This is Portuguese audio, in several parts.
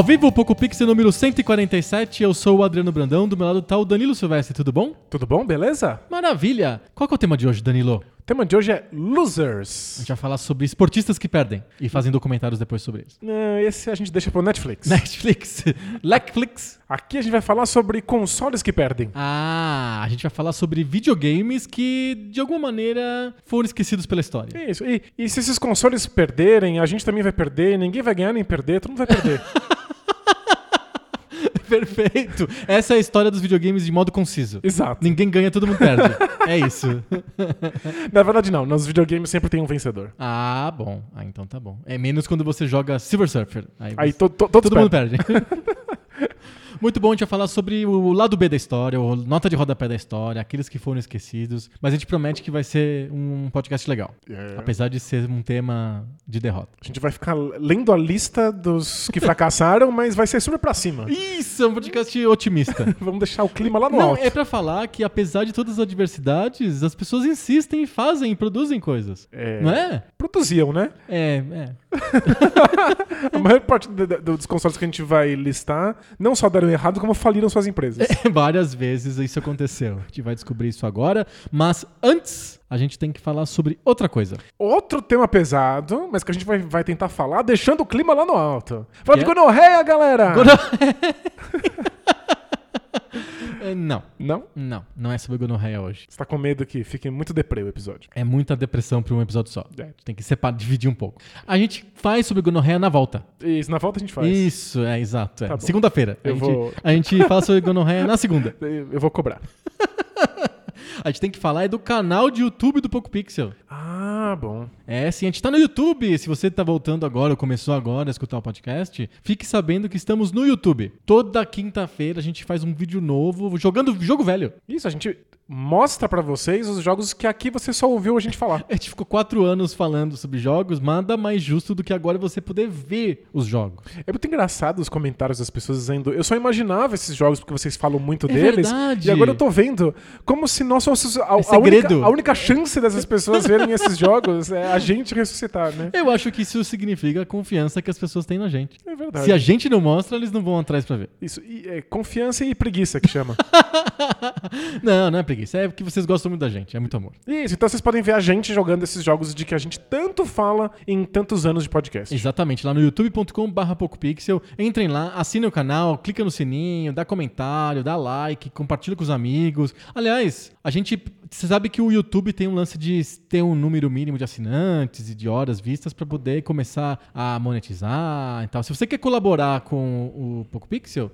Ao vivo, o Poco Pixel número 147, eu sou o Adriano Brandão, do meu lado tá o Danilo Silvestre, tudo bom? Tudo bom, beleza? Maravilha! Qual que é o tema de hoje, Danilo? O tema de hoje é A Losers. gente vai falar sobre esportistas que perdem e fazem documentários depois sobre eles. Não, esse a gente deixa pro Netflix. Netflix, Netflix. Aqui a gente vai falar sobre consoles que perdem. Ah, a gente vai falar sobre videogames que, de alguma maneira, foram esquecidos pela história. Isso. E, e se esses consoles perderem, a gente também vai perder, ninguém vai ganhar nem perder, todo mundo vai perder. Perfeito! Essa é a história dos videogames de modo conciso. Exato. Ninguém ganha, todo mundo perde. É isso. Na verdade, não. Nos videogames sempre tem um vencedor. Ah, bom. Ah, então tá bom. É menos quando você joga Silver Surfer. Aí, Aí você- to, todo mundo perde. Muito bom, a gente vai falar sobre o lado B da história, o nota de rodapé da história, aqueles que foram esquecidos. Mas a gente promete que vai ser um podcast legal. É. Apesar de ser um tema de derrota. A gente vai ficar lendo a lista dos que fracassaram, mas vai ser super pra cima. Isso, é um podcast otimista. Vamos deixar o clima lá no Não, alto. é pra falar que apesar de todas as adversidades, as pessoas insistem, fazem, produzem coisas. É. Não é? Produziam, né? É, é. A maior parte do- do- dos consoles que a gente vai listar não só deram errado, como faliram suas empresas. Várias vezes isso aconteceu. A gente vai descobrir isso agora. Mas antes, a gente tem que falar sobre outra coisa. Outro tema pesado, mas que a gente vai, vai tentar falar, deixando o clima lá no alto. Fala de é? gonorreia, É, Não, Não? não. Não é sobre gonorreia hoje. Você tá com medo que fique muito deprê o episódio. É muita depressão para um episódio só. É. Tem que separar, dividir um pouco. A gente faz sobre gonorreia na volta. Isso, na volta a gente faz. Isso, é exato. é. Tá. Segunda-feira. A, gente- vou- a gente fala sobre gonorreia na segunda. Eu eu vou cobrar. A gente tem que falar é do canal de YouTube do Poco Pixel. Bom. É, sim, a gente tá no YouTube. Se você tá voltando agora ou começou agora a escutar o podcast, fique sabendo que estamos no YouTube. Toda quinta-feira a gente faz um vídeo novo jogando jogo velho. Isso, a gente mostra pra vocês os jogos que aqui você só ouviu a gente falar. A gente ficou quatro anos falando sobre jogos, nada mais justo do que agora você poder ver os jogos. É muito engraçado os comentários das pessoas dizendo eu só imaginava esses jogos porque vocês falam muito É deles. verdade. E agora eu tô vendo como se nós fôssemos a, É a única, segredo. a única chance dessas pessoas verem esses jogos é a gente ressuscitar, né? Eu acho que isso significa a confiança que as pessoas têm na gente. É verdade. Se a gente não mostra, eles não vão atrás pra ver. Isso, e, é confiança e preguiça que chama. não, não é preguiça. É porque vocês gostam muito da gente. É muito amor. Isso, então vocês podem ver a gente jogando esses jogos de que a gente tanto fala em tantos anos de podcast. Exatamente, lá no youtube.com.br PocoPixel. Entrem lá, assinem o canal, clica no sininho, dá comentário, dá like, compartilha com os amigos. Aliás, a gente. Você sabe que o YouTube tem um lance de ter um número mínimo de assinantes e de horas vistas para poder começar a monetizar e tal. Se você quer colaborar com o PocoPixel,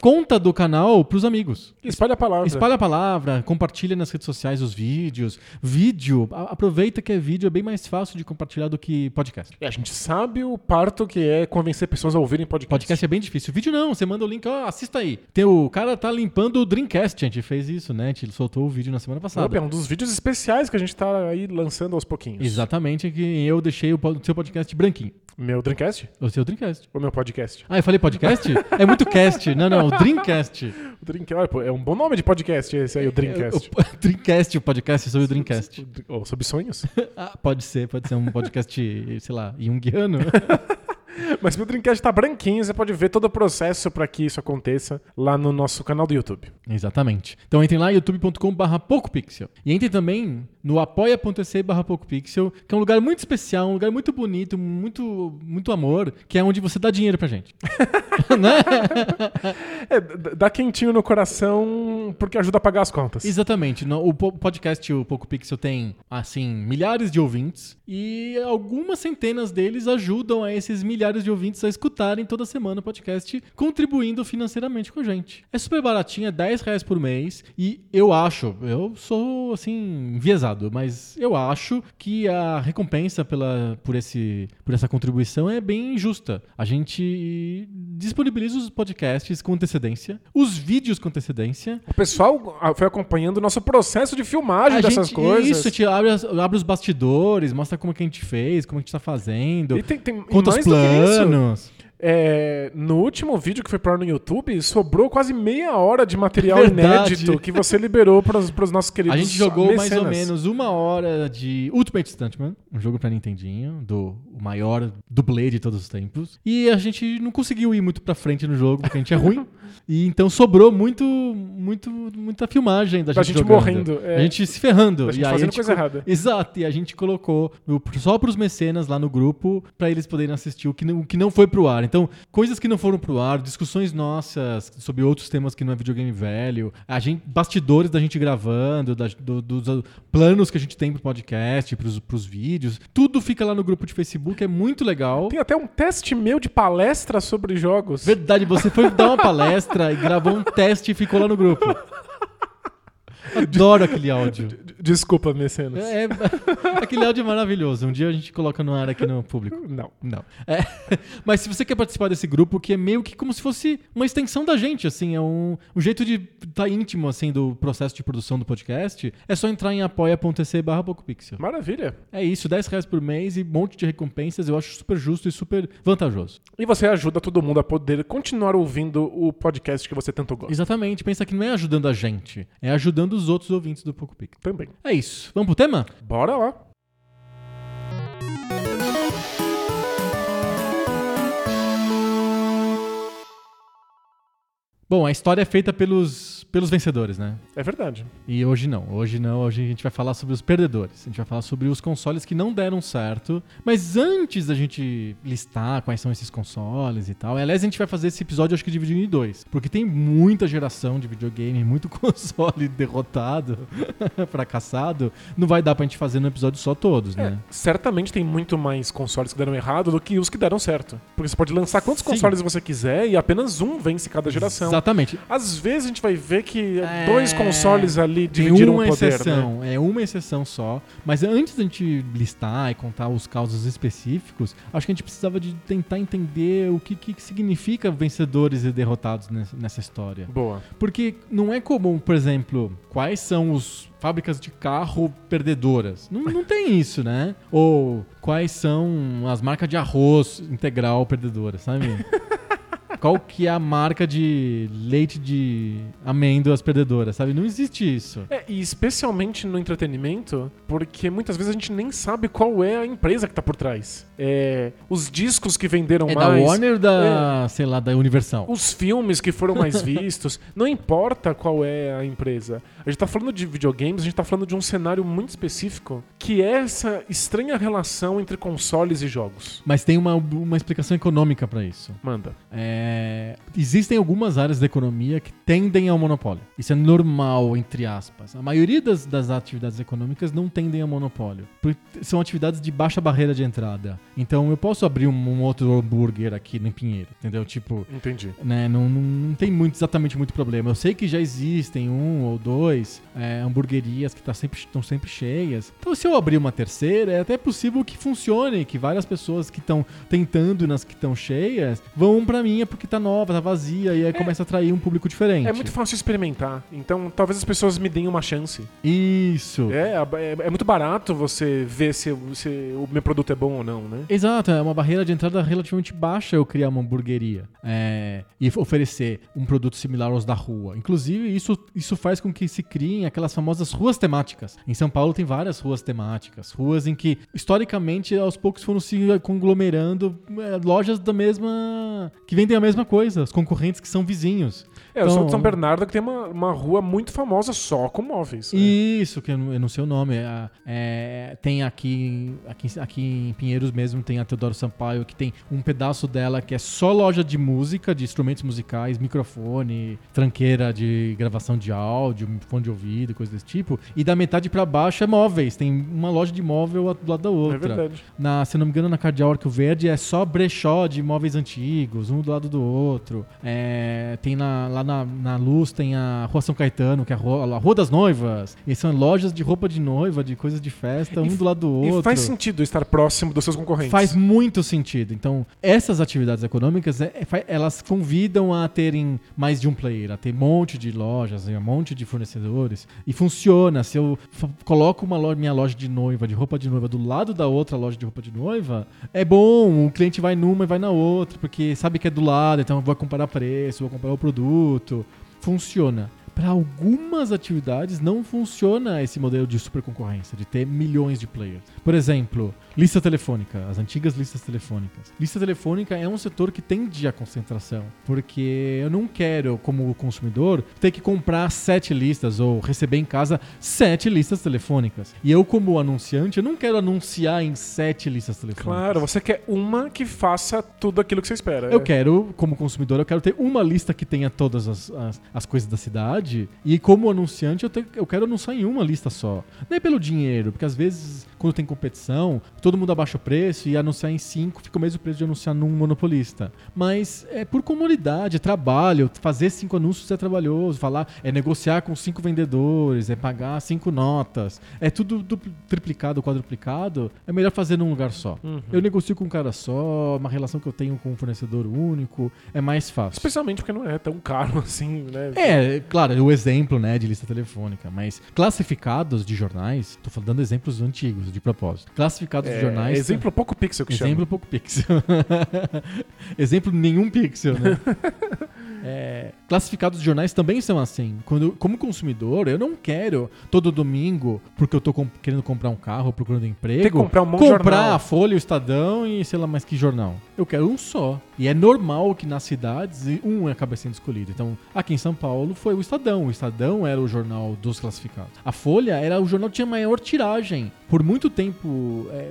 conta do canal pros amigos. Espalha a palavra. Espalha a palavra, compartilha nas redes sociais os vídeos. Vídeo, a- aproveita que é vídeo, é bem mais fácil de compartilhar do que podcast. E a gente sabe o parto que é convencer pessoas a ouvirem podcast. Podcast é bem difícil. Vídeo não, você manda o link, ó, assista aí. Tem o cara tá limpando o Dreamcast, a gente fez isso, né? A gente soltou o vídeo na semana passada. Opa, é um dos vídeos especiais que a gente tá aí lançando aos pouquinhos. Exatamente, que eu deixei o po- seu podcast branquinho. Meu Dreamcast? O seu Dreamcast. Ou meu podcast? Ah, eu falei podcast? é muito cast. Não, não, o Dreamcast. O Dreamcast, olha, é um bom nome de podcast esse aí, o Dreamcast. O, o, Dreamcast, o podcast sobre o Dreamcast. Ou sobre sonhos? Ah, pode ser, pode ser um podcast, sei lá, junguiano. Mas meu Dreamcast tá branquinho, você pode ver todo o processo para que isso aconteça lá no nosso canal do YouTube. Exatamente. Então entrem lá, youtube.com.br PocoPixel. E entrem também no apoia.se barra PocoPixel, que é um lugar muito especial, um lugar muito bonito, muito, muito amor, que é onde você dá dinheiro pra gente. né? É, dá quentinho no coração porque ajuda a pagar as contas. Exatamente. O po- podcast, o Poco Pixel, tem, assim, milhares de ouvintes e algumas centenas deles ajudam a esses milhares de ouvintes a escutarem toda semana o podcast, contribuindo financeiramente com a gente. É super baratinho, é 10 reais por mês e eu acho, eu sou, assim, enviesado, mas eu acho que a recompensa pela, por, esse, por essa contribuição é bem justa. A gente disponibiliza os podcasts com antecedência, os vídeos com antecedência, O pessoal ah, foi acompanhando o nosso processo de filmagem a dessas gente- coisas. Isso, a gente abre, abre os bastidores, mostra como que a gente fez, como a gente tá fazendo, E tem, tem conta os mais do que isso, planos. É, no último vídeo que foi ar no YouTube, sobrou quase meia hora de material Verdade. inédito que você liberou para os nossos queridos A gente jogou mais ou mecenas. menos uma hora de Ultimate Stuntman, um jogo pra Nintendinho, do o maior dublê de todos os tempos. E a gente não conseguiu ir muito pra frente no jogo, porque a gente é ruim. E então sobrou muito, muito, muita filmagem da, gente, gente jogando. morrendo, é. A gente se ferrando. Da gente e fazendo a gente coisa co- errada. Exato, e a gente colocou no- só pros mecenas lá no grupo pra eles poderem assistir o que não, o que não foi pro ar. Então, coisas que não foram pro ar, discussões nossas sobre outros temas que não é videogame velho, a gente, bastidores da gente gravando, da- do- dos uh, planos que a gente tem pro podcast, pros, pros vídeos, tudo fica lá no grupo de Facebook, é muito legal. Tem até um teste meu de palestra sobre jogos. Verdade, você foi dar uma palestra e gravou um teste e ficou lá no grupo. Adoro aquele áudio. Desculpa, mecenas. É, é- aquele áudio é maravilhoso. Um dia a gente coloca no ar aqui no público. Não. Não. É, mas se você quer participar desse grupo, que é meio que como se fosse uma extensão da gente, assim, é um, um jeito de estar íntimo, assim, do processo de produção do podcast, é só entrar em apoia.se barra PocoPixel. Maravilha. É isso, 10 reais por mês e um monte de recompensas, eu acho super justo e super vantajoso. E você ajuda todo mundo a poder continuar ouvindo o podcast que você tanto gosta. Exatamente, pensa que não é ajudando a gente, é ajudando os outros ouvintes do PocoPixel. Também. É isso. Vamos pro tema? Bora lá. Bom, a história é feita pelos, pelos vencedores, né? É verdade. E hoje não, hoje não, hoje a gente vai falar sobre os perdedores. A gente vai falar sobre os consoles que não deram certo. Mas antes da gente listar quais são esses consoles e tal, aliás, a gente vai fazer esse episódio acho que dividido em dois. Porque tem muita geração de videogame, muito console derrotado, fracassado. Não vai dar pra gente fazer no episódio só todos, É, né? certamente tem muito mais consoles que deram errado do que os que deram certo. Porque você pode lançar quantos Sim. consoles você quiser e apenas um vence cada geração. Exatamente. Às vezes a gente vai ver que É, dois consoles ali dividiram uma o poder, né? exceção, é uma exceção só. Mas antes da gente listar e contar os casos específicos, acho que a gente precisava de tentar entender o que, que significa vencedores e derrotados nessa, nessa história. Boa. Porque não é comum, por exemplo, quais são os fábricas de carro perdedoras. Não, não tem isso, né? Ou quais são as marcas de arroz integral perdedoras, sabe? Qual que é a marca de leite de amêndoas perdedoras, sabe? Não existe isso. É, e especialmente no entretenimento, porque muitas vezes a gente nem sabe qual é a empresa que tá por trás. É, os discos que venderam É da mais. Warner ou da, sei lá, da Universal? Os filmes que foram mais vistos, não importa qual é a empresa. A gente tá falando de videogames, a gente tá falando de um cenário muito específico, que é essa estranha relação entre consoles e jogos. Mas tem uma, uma explicação econômica pra isso. Manda. É, existem algumas áreas da economia que tendem ao monopólio. Isso é normal, entre aspas. A maioria das, das atividades econômicas não tendem ao monopólio. Porque são atividades de baixa barreira de entrada. Então eu posso abrir um, um outro hambúrguer aqui no Pinheiro, entendeu? Tipo, Entendi. né, não, não, não tem muito, exatamente muito problema. Eu sei que já existem um ou dois é, hamburguerias que tá sempre, estão sempre cheias. Então, se eu abrir uma terceira, é até possível que funcione, que várias pessoas que estão tentando nas que estão cheias vão pra minha por porque tá nova, tá vazia, e aí começa a atrair um público diferente. É muito fácil experimentar. Então, talvez as pessoas me deem uma chance. Isso. É, é, é muito barato você ver se, se o meu produto é bom ou não, né? Exato, é uma barreira de entrada relativamente baixa eu criar uma hamburgueria é, e oferecer um produto similar aos da rua. Inclusive, isso, isso faz com que se criem aquelas famosas ruas temáticas. Em São Paulo tem várias ruas temáticas, ruas em que, historicamente, aos poucos foram se conglomerando é, lojas da mesma. que vendem a mesma coisa, os concorrentes que são vizinhos. É, eu sou de Então- São Bernardo que tem uma, uma rua muito famosa só com móveis. né? Isso, que eu não, eu não sei o nome. é, é, tem aqui, aqui, aqui em Pinheiros mesmo, tem a Teodoro Sampaio, que tem um pedaço dela que é só loja de música, de instrumentos musicais, microfone, tranqueira de gravação de áudio, fone de ouvido, coisa desse tipo. E da metade pra baixo é móveis. Tem uma loja de móvel do lado da É outra. verdade. Na, se eu não me engano, na Cardeal Arco Verde é só brechó de móveis antigos, um do lado do outro. É, tem na- lá na, na Luz, tem a Rua São Caetano, que é a Rua, a Rua das Noivas. E são lojas de roupa de noiva, de coisas de festa, um E- do lado do outro. E faz sentido estar próximo dos seus concorrentes. Faz muito sentido. Então, essas atividades econômicas, é- é- elas convidam a terem mais de um player, a ter um monte de lojas, um monte de fornecedores. E funciona. Se eu coloco uma loja, minha loja de noiva, de roupa de noiva, do lado da outra loja de roupa de noiva, é bom. O cliente vai numa e vai na outra, porque sabe que é do lado, então eu vou comparar preço, vou comparar o produto. Funciona. Para algumas atividades não funciona esse modelo de super concorrência, de ter milhões de players. Por exemplo, lista telefônica, as antigas listas telefônicas. Lista telefônica é um setor que tende à concentração, porque eu não quero, como consumidor, ter que comprar sete listas ou receber em casa sete listas telefônicas. E eu, como anunciante, eu não quero anunciar em sete listas telefônicas. Claro, você quer uma que faça tudo aquilo que você espera. Eu É. quero, como consumidor, eu quero ter uma lista que tenha todas as, as, as coisas da cidade. E como anunciante, eu, te- eu quero anunciar em uma lista só. É pelo dinheiro, porque às vezes, quando tem competição, todo mundo abaixa o preço e anunciar em cinco fica o mesmo preço de anunciar num monopolista. Mas é por comodidade, é trabalho. Fazer cinco anúncios é trabalhoso. Falar é negociar com cinco vendedores, é pagar cinco notas. É tudo triplicado, quadruplicado. É melhor fazer num lugar só. Uhum. Eu negocio com um cara só, uma relação que eu tenho com um fornecedor único, é mais fácil. Especialmente porque não é tão caro assim, né? É, claro, o exemplo, né, de lista telefônica, mas classificados de jornais, tô falando dando exemplos antigos, de propósito. Classificados de É, jornais. exemplo pouco pixel que Exemplo pouco pixel. exemplo nenhum pixel, né? É, classificados de jornais também são assim. Quando, como consumidor, eu não quero todo domingo, porque eu tô querendo comprar um carro, procurando emprego, Tem que comprar um monte comprar jornal. a Folha, o Estadão e sei lá mais que jornal. Eu quero um só. E é normal que nas cidades um acabe sendo escolhido. Então, aqui em São Paulo foi o Estadão. O Estadão era o jornal dos classificados. A Folha era o jornal que tinha maior tiragem. Por muito tempo, é,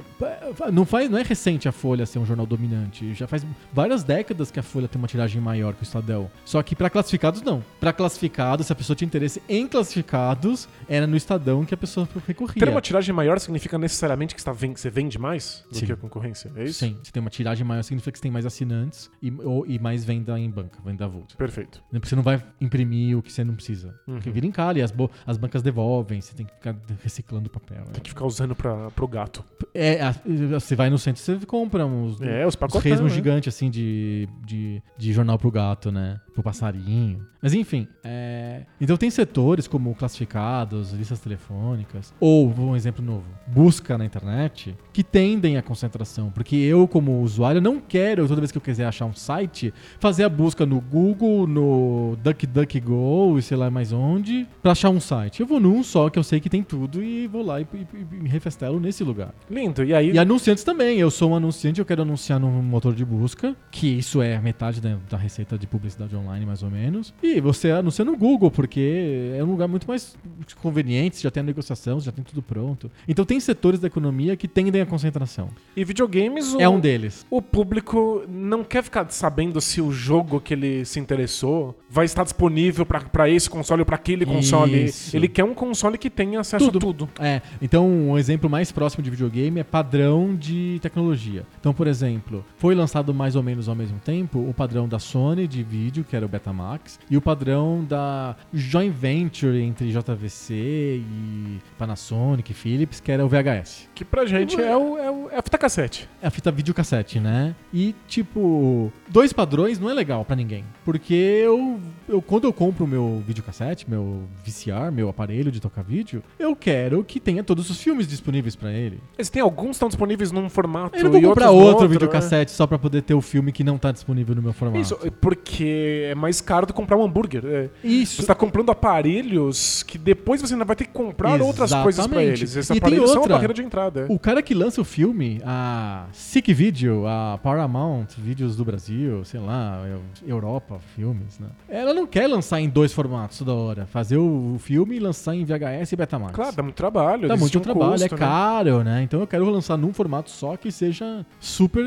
não, faz, não é recente a Folha ser um jornal dominante. Já faz várias décadas que a Folha tem uma tiragem maior que o Estadão. Só que para classificados, não. Para classificados, se a pessoa tinha interesse em classificados, era no Estadão que a pessoa recorria. Ter uma tiragem maior significa necessariamente que você ven- você vende mais do Sim. que a concorrência, é isso? Sim, se tem uma tiragem maior, significa que você tem mais assinantes e, ou- e mais venda em banca, venda avulsa. Perfeito. Porque Você não vai imprimir o que você não precisa. Uhum. Porque vira encalhe, as, as bancas devolvem, você tem que ficar reciclando papel. Tem que ficar usando pra, pro gato. É, a- você vai no centro, você compra uns, É, os pacotão, resmos né? gigantes, assim, de, de, de jornal pro gato, né? Pro passarinho. Mas enfim, é... então tem setores como classificados, listas telefônicas, ou, um exemplo novo, busca na internet, que tendem à concentração. Porque eu, como usuário, não quero, toda vez que eu quiser achar um site, fazer a busca no Google, no DuckDuckGo e sei lá mais onde, pra achar um site. Eu vou num só que eu sei que tem tudo e vou lá e, e, e me refestelo nesse lugar. Lindo. E aí, E anunciantes também. Eu sou um anunciante, eu quero anunciar num motor de busca, que isso é metade da, da receita de publicidade online, mais ou menos. E você anuncia no Google, porque é um lugar muito mais conveniente, você já tem a negociação, você já tem tudo pronto. Então tem setores da economia que tendem à concentração. e videogames, o, É um deles. o público não quer ficar sabendo se o jogo que ele se interessou vai estar disponível pra esse console ou pra aquele console. Isso. Ele quer um console que tenha acesso Tudo. a tudo. É, então um exemplo mais próximo de videogame é padrão de tecnologia. Então, por exemplo, foi lançado mais ou menos ao mesmo tempo o padrão da Sony de vídeo, que era o Betamax, e o padrão da joint venture entre JVC e Panasonic, Philips, que era o VHS. Que pra gente é, o, é, o, é a fita cassete. É a fita videocassete, né? E, tipo, dois padrões não é legal pra ninguém. Porque eu, eu quando eu compro o meu videocassete, meu VCR, meu aparelho de tocar vídeo, eu quero que tenha todos os filmes disponíveis pra ele. Mas tem alguns que estão disponíveis num formato Eu não vou e comprar outros no outro né? videocassete só pra poder ter o filme que não tá disponível no meu formato. Isso, porque é mais caro do que comprar um hambúrguer. É. Isso. Você tá comprando aparelhos que depois você ainda vai ter que comprar outras coisas pra Exatamente. eles. Esses E aparelhos são outra. barreira de entrada. é. O cara que lança o filme, a Sick Video, a Paramount Vídeos do Brasil, sei lá, Europa Filmes, né? Ela não quer lançar em dois formatos toda hora. Fazer o filme e lançar em VHS e Betamax. Claro, dá muito trabalho. Dá muito um trabalho, custo, é né? caro, né? Então eu quero lançar num formato só que seja super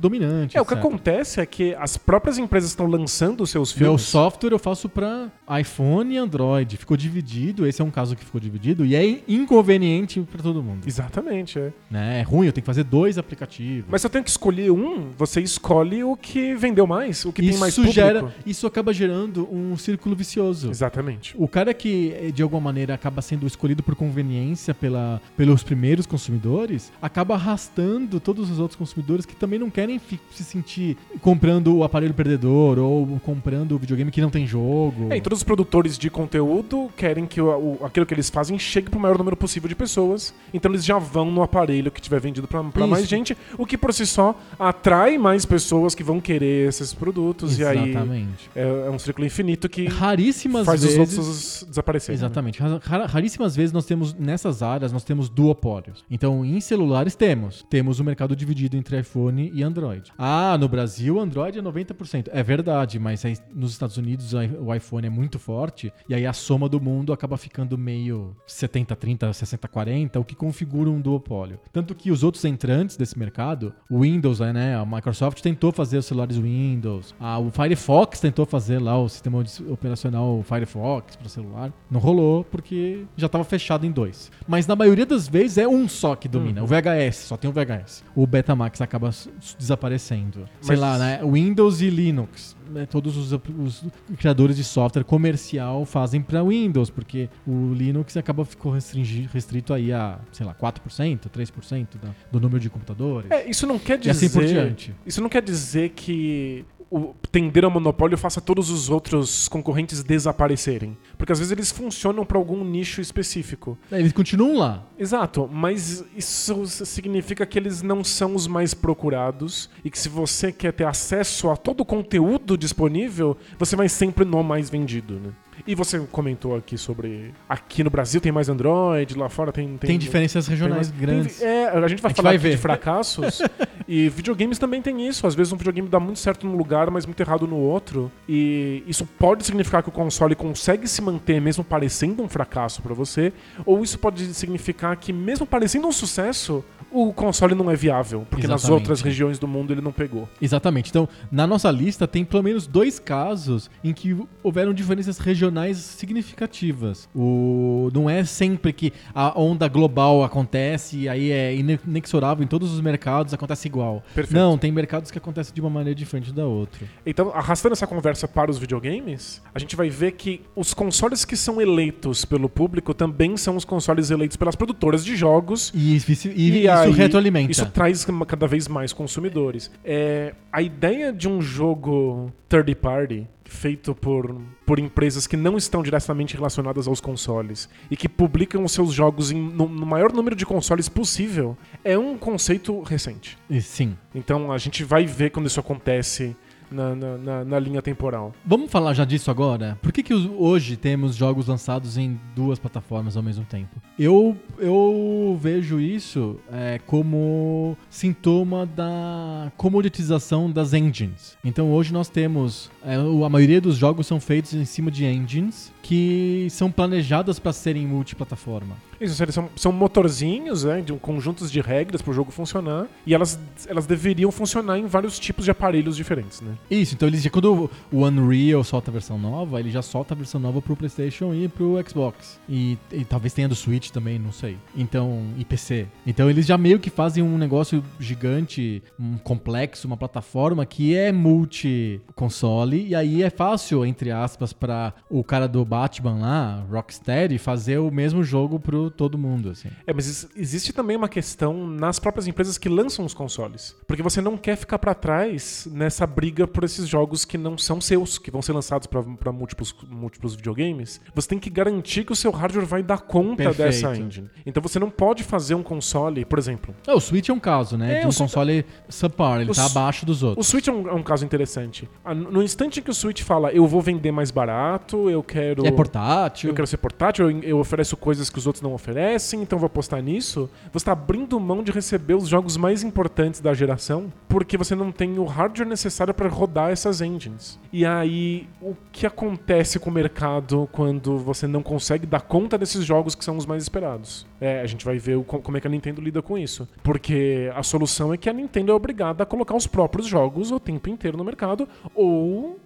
dominante. É, o que acontece é que as próprias empresas estão lançando os seus Meu filmes. software eu faço pra iPhone e Android. Ficou dividido, esse é um caso que ficou dividido e é inconveniente pra todo mundo. Exatamente, é. Né? É ruim, eu tenho que fazer dois aplicativos. Mas se eu tenho que escolher um, você escolhe o que vendeu mais, o que tem isso mais público. gera, isso acaba gerando um círculo vicioso. Exatamente. O cara que, eh, de alguma maneira, acaba sendo escolhido por conveniência pela, pelos primeiros consumidores, acaba arrastando todos os outros consumidores que também não querem se sentir comprando o aparelho perdedor ou comprando o videogame que não tem jogo. É, e todos os produtores de conteúdo querem que o, o- aquilo que eles fazem chegue pro maior número possível de pessoas. Então eles já vão no aparelho que tiver vendido pra mais gente, o que por si só atrai mais pessoas que vão querer esses produtos. E aí Exatamente. é, é um círculo infinito que Raríssimas faz vezes. os outros desaparecerem. né? Exatamente. Ra- Raríssimas vezes nós temos, nessas áreas, nós temos duopólios. Então, em celulares temos. Temos o mercado dividido entre iPhone e Android. Ah, no Brasil, Android é 90%. É verdade, mas aí nos Estados Unidos o iPhone é muito forte. E aí a soma do mundo acaba ficando meio 70-30, 60-40, o que configura um duopólio. Tanto que os outros entrantes desse mercado, o Windows, né, a Microsoft tentou fazer os celulares Windows. Ah, o Firefox tentou fazer lá o sistema operacional Firefox para celular. Não rolou porque já estava fechado em dois. Mas na maioria das vezes é um só que domina. O VHS, só tem o VHS. O Betamax acaba desaparecendo. Sei Mas- lá, né? Windows e Linux. Né, Todos os, os criadores de software comercial fazem para Windows, porque o Linux acaba ficou restrito aí a, sei lá, 4%, 3% da- do número de computadores. É, isso não quer E assim dizer. por diante. Isso não quer dizer que o tender ao monopólio faça todos os outros concorrentes desaparecerem. Porque às vezes eles funcionam para algum nicho específico. Eles continuam lá. Exato, mas isso significa que eles não são os mais procurados e que se você quer ter acesso a todo o conteúdo disponível, você vai sempre no mais vendido, né? E você comentou aqui sobre aqui no Brasil tem mais Android, lá fora tem Tem, diferenças tem regionais mais- grandes. tem- é, a gente vai A gente falar vai de fracassos. e videogames também tem isso. Às vezes um videogame dá muito certo num lugar, mas muito errado no outro. E isso pode significar que o console consegue se manter mesmo parecendo um fracasso pra você. Ou isso pode significar que mesmo parecendo um sucesso, o console não é viável. Porque nas Exatamente. outras regiões do mundo ele não pegou. Exatamente. Então, na nossa lista tem pelo menos dois casos em que houveram diferenças regionais significativas. O não é sempre que a onda global acontece e aí é ine- inexorável em todos os mercados acontece igual. Perfeito. Não, tem mercados que acontecem de uma maneira diferente da outra. Então, arrastando essa conversa para os videogames, a gente vai ver que os consoles que são eleitos pelo público também são os consoles eleitos pelas produtoras de jogos E, vice- e E isso retroalimenta. Isso traz cada vez mais consumidores. É, a ideia de um jogo third party feito por, por empresas que não estão diretamente relacionadas aos consoles e que publicam os seus jogos em- no, no maior número de consoles possível é um conceito recente. Sim. Então a gente vai ver quando isso acontece na, na- na- linha temporal. Vamos falar já disso agora? Por que, que hoje temos jogos lançados em duas plataformas ao mesmo tempo? Eu, eu vejo isso é, como sintoma da comoditização das engines. Então hoje nós temos. é, a maioria dos jogos são feitos em cima de engines que são planejadas para serem multiplataforma. Isso, eles são, são motorzinhos, né, de um, conjuntos de regras para o jogo funcionar e elas, elas deveriam funcionar em vários tipos de aparelhos diferentes, né? Isso, então eles já, quando o Unreal solta a versão nova, ele já solta a versão nova pro PlayStation e pro Xbox. E, e talvez tenha do Switch também, não sei. Então, e PC. Então eles já meio que fazem um negócio gigante, um complexo, uma plataforma que é multi-console. E aí é fácil, entre aspas, para o cara do Batman lá, Rocksteady, fazer o mesmo jogo pro todo mundo, assim. É, mas ex- existe também uma questão nas próprias empresas que lançam os consoles. Porque você não quer ficar pra trás nessa briga por esses jogos que não são seus, que vão ser lançados pra- pra múltiplos, múltiplos videogames. Você tem que garantir que o seu hardware vai dar conta Perfeito. dessa engine. Então você não pode fazer um console, por exemplo. É, o Switch é um caso, né? É, de um o Switch- console subpar, ele o tá abaixo dos O outros. Switch é um, é um caso interessante. No instante em que o Switch fala, eu vou vender mais barato, eu quero. É portátil. Eu quero ser portátil, eu, ofereço coisas que os outros não oferecem, então vou apostar nisso. Você está abrindo mão de receber os jogos mais importantes da geração, porque você não tem o hardware necessário para rodar essas engines. E aí, o que acontece com o mercado quando você não consegue dar conta desses jogos que são os mais esperados? É, a gente vai ver o- como é que a Nintendo lida com isso. Porque a solução é que a Nintendo é obrigada a colocar os próprios jogos o tempo inteiro no mercado, ou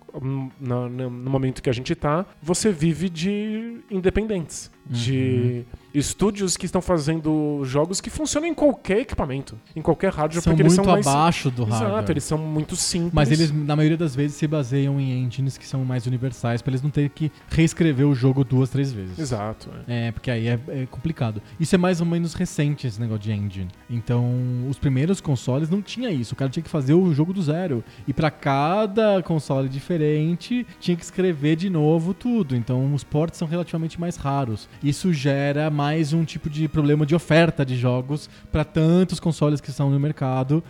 na- no momento que a gente tá, você vive de independentes. De estúdios que estão fazendo jogos que funcionam em qualquer equipamento, em qualquer hardware, São porque eles são mais. abaixo do Exato, hardware. eles são muito simples. Mas eles, na maioria das vezes, se baseiam em engines que são mais universais, pra eles não terem que reescrever o jogo duas, três vezes. Exato. é. É, porque aí é, é complicado. Isso é mais ou menos recente, esse negócio de engine. Então, os primeiros consoles não tinha isso. O cara tinha que fazer o jogo do zero. E pra cada console diferente, tinha que escrever de novo tudo. Então, os ports são relativamente mais raros. Isso gera mais um tipo de problema de oferta de jogos pra tantos consoles que estão no mercado.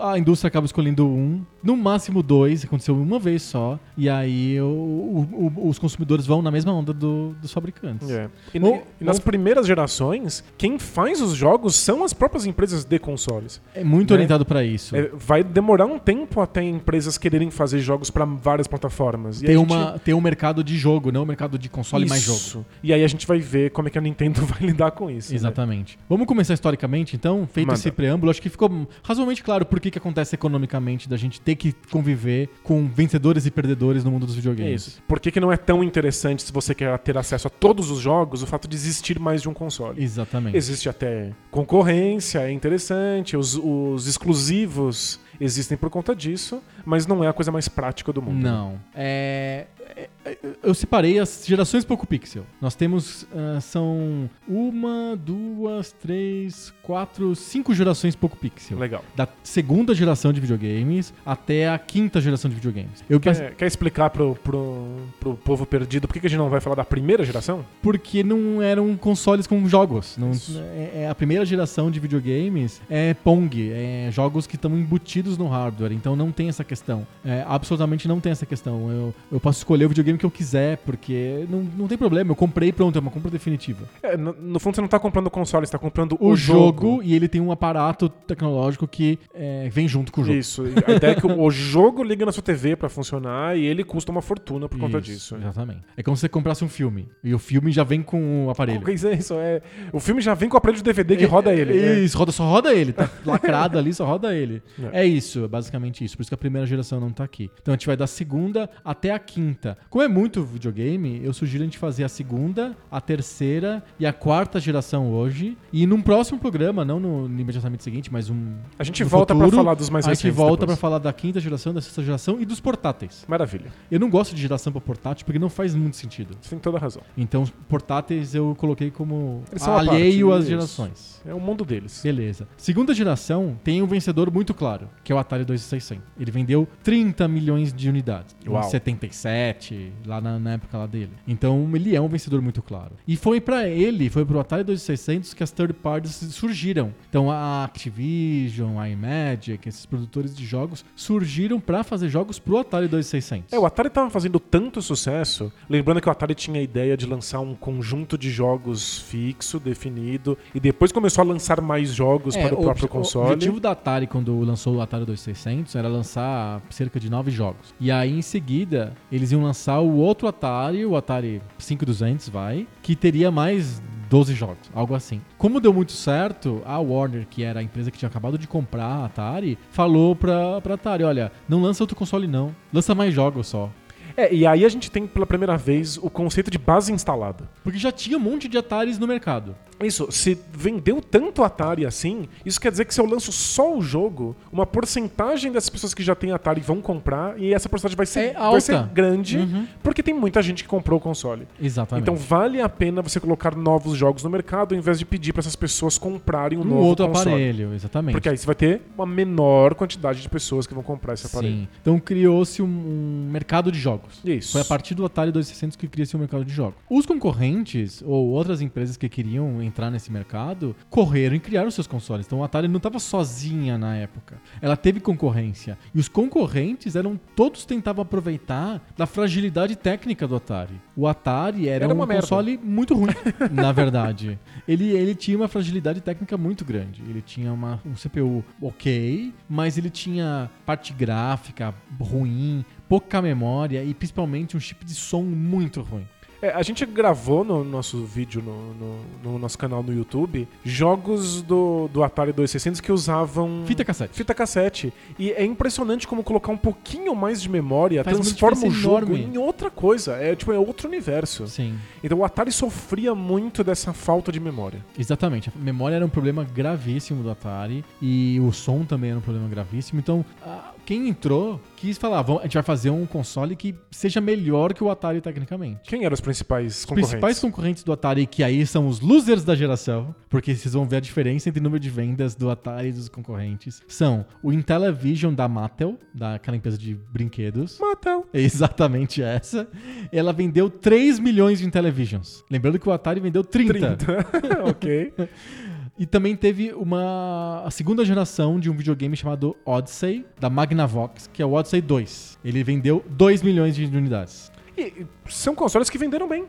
A- indústria acaba escolhendo um, no máximo dois, aconteceu uma vez só. E aí o- o- o- os consumidores vão na mesma onda do- dos fabricantes. É. E, Bom, e nas bom. primeiras gerações, quem faz os jogos são as próprias empresas de consoles. É muito Né? orientado pra isso. É, vai demorar um tempo até empresas quererem fazer jogos para várias plataformas. E Tem, gente- uma, tem um mercado de jogo, não um mercado de console mais jogo. Isso. E aí a gente vai ver como é que a Nintendo vai lidar com isso. né? Exatamente. Vamos começar historicamente, então? Feito Manda. esse preâmbulo, acho que ficou razoavelmente claro por que, que acontece economicamente da gente ter que conviver com vencedores e perdedores no mundo dos É videogames. isso. Por que, que não é tão interessante se você quer ter acesso a todos os jogos o fato de existir mais de um console? Exatamente. Existe até concorrência, é interessante, os, os exclusivos existem por conta disso, mas não é a coisa mais prática do mundo. né? Não. É, é- é- Eu separei as gerações pouco pixel. Nós temos. ah, são uma, duas, três, quatro, cinco gerações pouco pixel. Legal. Da segunda geração de videogames até a quinta geração de videogames. Eu Quer, quer explicar pro, pro, pro povo perdido por que, que a gente não vai falar da primeira geração? porque não eram consoles com jogos. Não, é, é a primeira geração de videogames é Pong, é jogos que estão embutidos no hardware, então não tem essa questão. É, absolutamente não tem essa questão. Eu, eu posso escolher o videogame que eu quiser, porque não, não tem problema. Eu comprei e pronto, é uma compra definitiva. É, no, no fundo, você não tá comprando o console, você tá comprando O, o, jogo, e ele tem um aparato tecnológico que é, vem junto com o jogo. Isso. A ideia é que o, jogo liga na sua TV pra funcionar e ele custa uma fortuna por conta Isso, disso. Exatamente. É como se você comprasse um filme e o filme já vem com o aparelho. Qual que é isso? É, o filme já vem com o aparelho de DVD que roda ele. né? Isso, roda, só roda ele. Tá lacrado ali, só roda ele. É. É. isso, é basicamente isso. Por isso que a primeira geração não tá aqui. Então a gente vai da segunda até a quinta. Como é muito videogame, eu sugiro a gente fazer a segunda, a terceira e a quarta geração hoje. E num próximo programa, não no imediatamente seguinte, mas um. A gente volta pra futuro, falar dos mais A gente recentes volta depois. pra falar da quinta geração, da sexta geração e dos portáteis. Maravilha. Eu não gosto de geração pra portátil porque não faz muito sentido. Você tem toda a razão. Então, portáteis eu coloquei como alheio parte, às isso. gerações. É o mundo deles. Beleza. Segunda geração tem um vencedor muito claro, que é o Atari 2600. Ele vendeu 30 milhões de unidades. Uau. Em 77, lá na, na época lá dele. Então ele é um vencedor muito claro. E foi pra ele, foi pro Atari 2600 que as third parties surgiram. Então a Activision, a Imagic, esses produtores de jogos surgiram pra fazer jogos pro Atari 2600. É, o Atari tava fazendo tanto sucesso, lembrando que o Atari tinha a ideia de lançar um conjunto de jogos fixo, definido, e depois começou a lançar mais jogos É, para o próprio O console. objetivo da Atari, quando lançou o Atari 2600, era lançar cerca de nove jogos. E aí, em seguida, eles iam lançar o outro Atari, o Atari 5200, vai, que teria mais 12 jogos, algo assim. Como deu muito certo, a Warner, que era a empresa que tinha acabado de comprar a Atari, falou pra, pra Atari, olha, não lança outro console não, lança mais jogos só. É, e aí a gente tem pela primeira vez o conceito de base instalada. Porque já tinha um monte de Ataris no mercado. Isso, se vendeu tanto Atari assim, isso quer dizer que se eu lanço só o jogo, uma porcentagem dessas pessoas que já têm Atari vão comprar e essa porcentagem vai ser, É vai ser grande, Uhum. porque tem muita gente que comprou o console. Exatamente. Então vale a pena você colocar novos jogos no mercado ao invés de pedir para essas pessoas comprarem um, um novo outro console. aparelho, exatamente. Porque aí você vai ter uma menor quantidade de pessoas que vão comprar esse aparelho. Sim. Então criou-se um mercado de jogos. Isso. Foi a partir do Atari 2600 que cria-se um mercado de jogos. Os concorrentes, ou outras empresas que queriam entrar nesse mercado, correram e criaram seus consoles. Então a Atari não estava sozinha na época. Ela teve concorrência. E os concorrentes eram todos tentavam aproveitar da fragilidade técnica do Atari. O Atari era, Era um merda. console muito ruim, na verdade. Ele, ele tinha uma fragilidade técnica muito grande. Ele tinha uma, um CPU ok, mas ele tinha parte gráfica ruim, pouca memória e principalmente um chip de som muito ruim. É, a gente gravou no nosso vídeo no, no- no nosso canal no YouTube jogos do, do Atari 2600 que usavam Fita cassete. fita cassete. E é impressionante como colocar um pouquinho mais de memória Faz transforma o jogo enorme. em outra coisa. É tipo, é outro universo. Sim, Então o Atari sofria muito dessa falta de memória. exatamente. A memória era um problema gravíssimo do Atari e o som também era um problema gravíssimo. Então, a- quem entrou quis falar, "Vamos- a gente vai fazer um console que seja melhor que o Atari tecnicamente. Quem eram os principais Os concorrentes? principais concorrentes do Atari, que aí são os losers da geração, porque vocês vão ver a diferença entre o número de vendas do Atari e dos concorrentes, são o Intellivision da Mattel, daquela empresa de brinquedos. Mattel. É exatamente essa. Ela vendeu 3 milhões de Intellivisions. Lembrando que o Atari vendeu 30. 30. ok. E também teve uma a segunda geração de um videogame chamado Odyssey, da Magnavox, que é o Odyssey 2. Ele vendeu 2 milhões de unidades. E são consoles que venderam bem.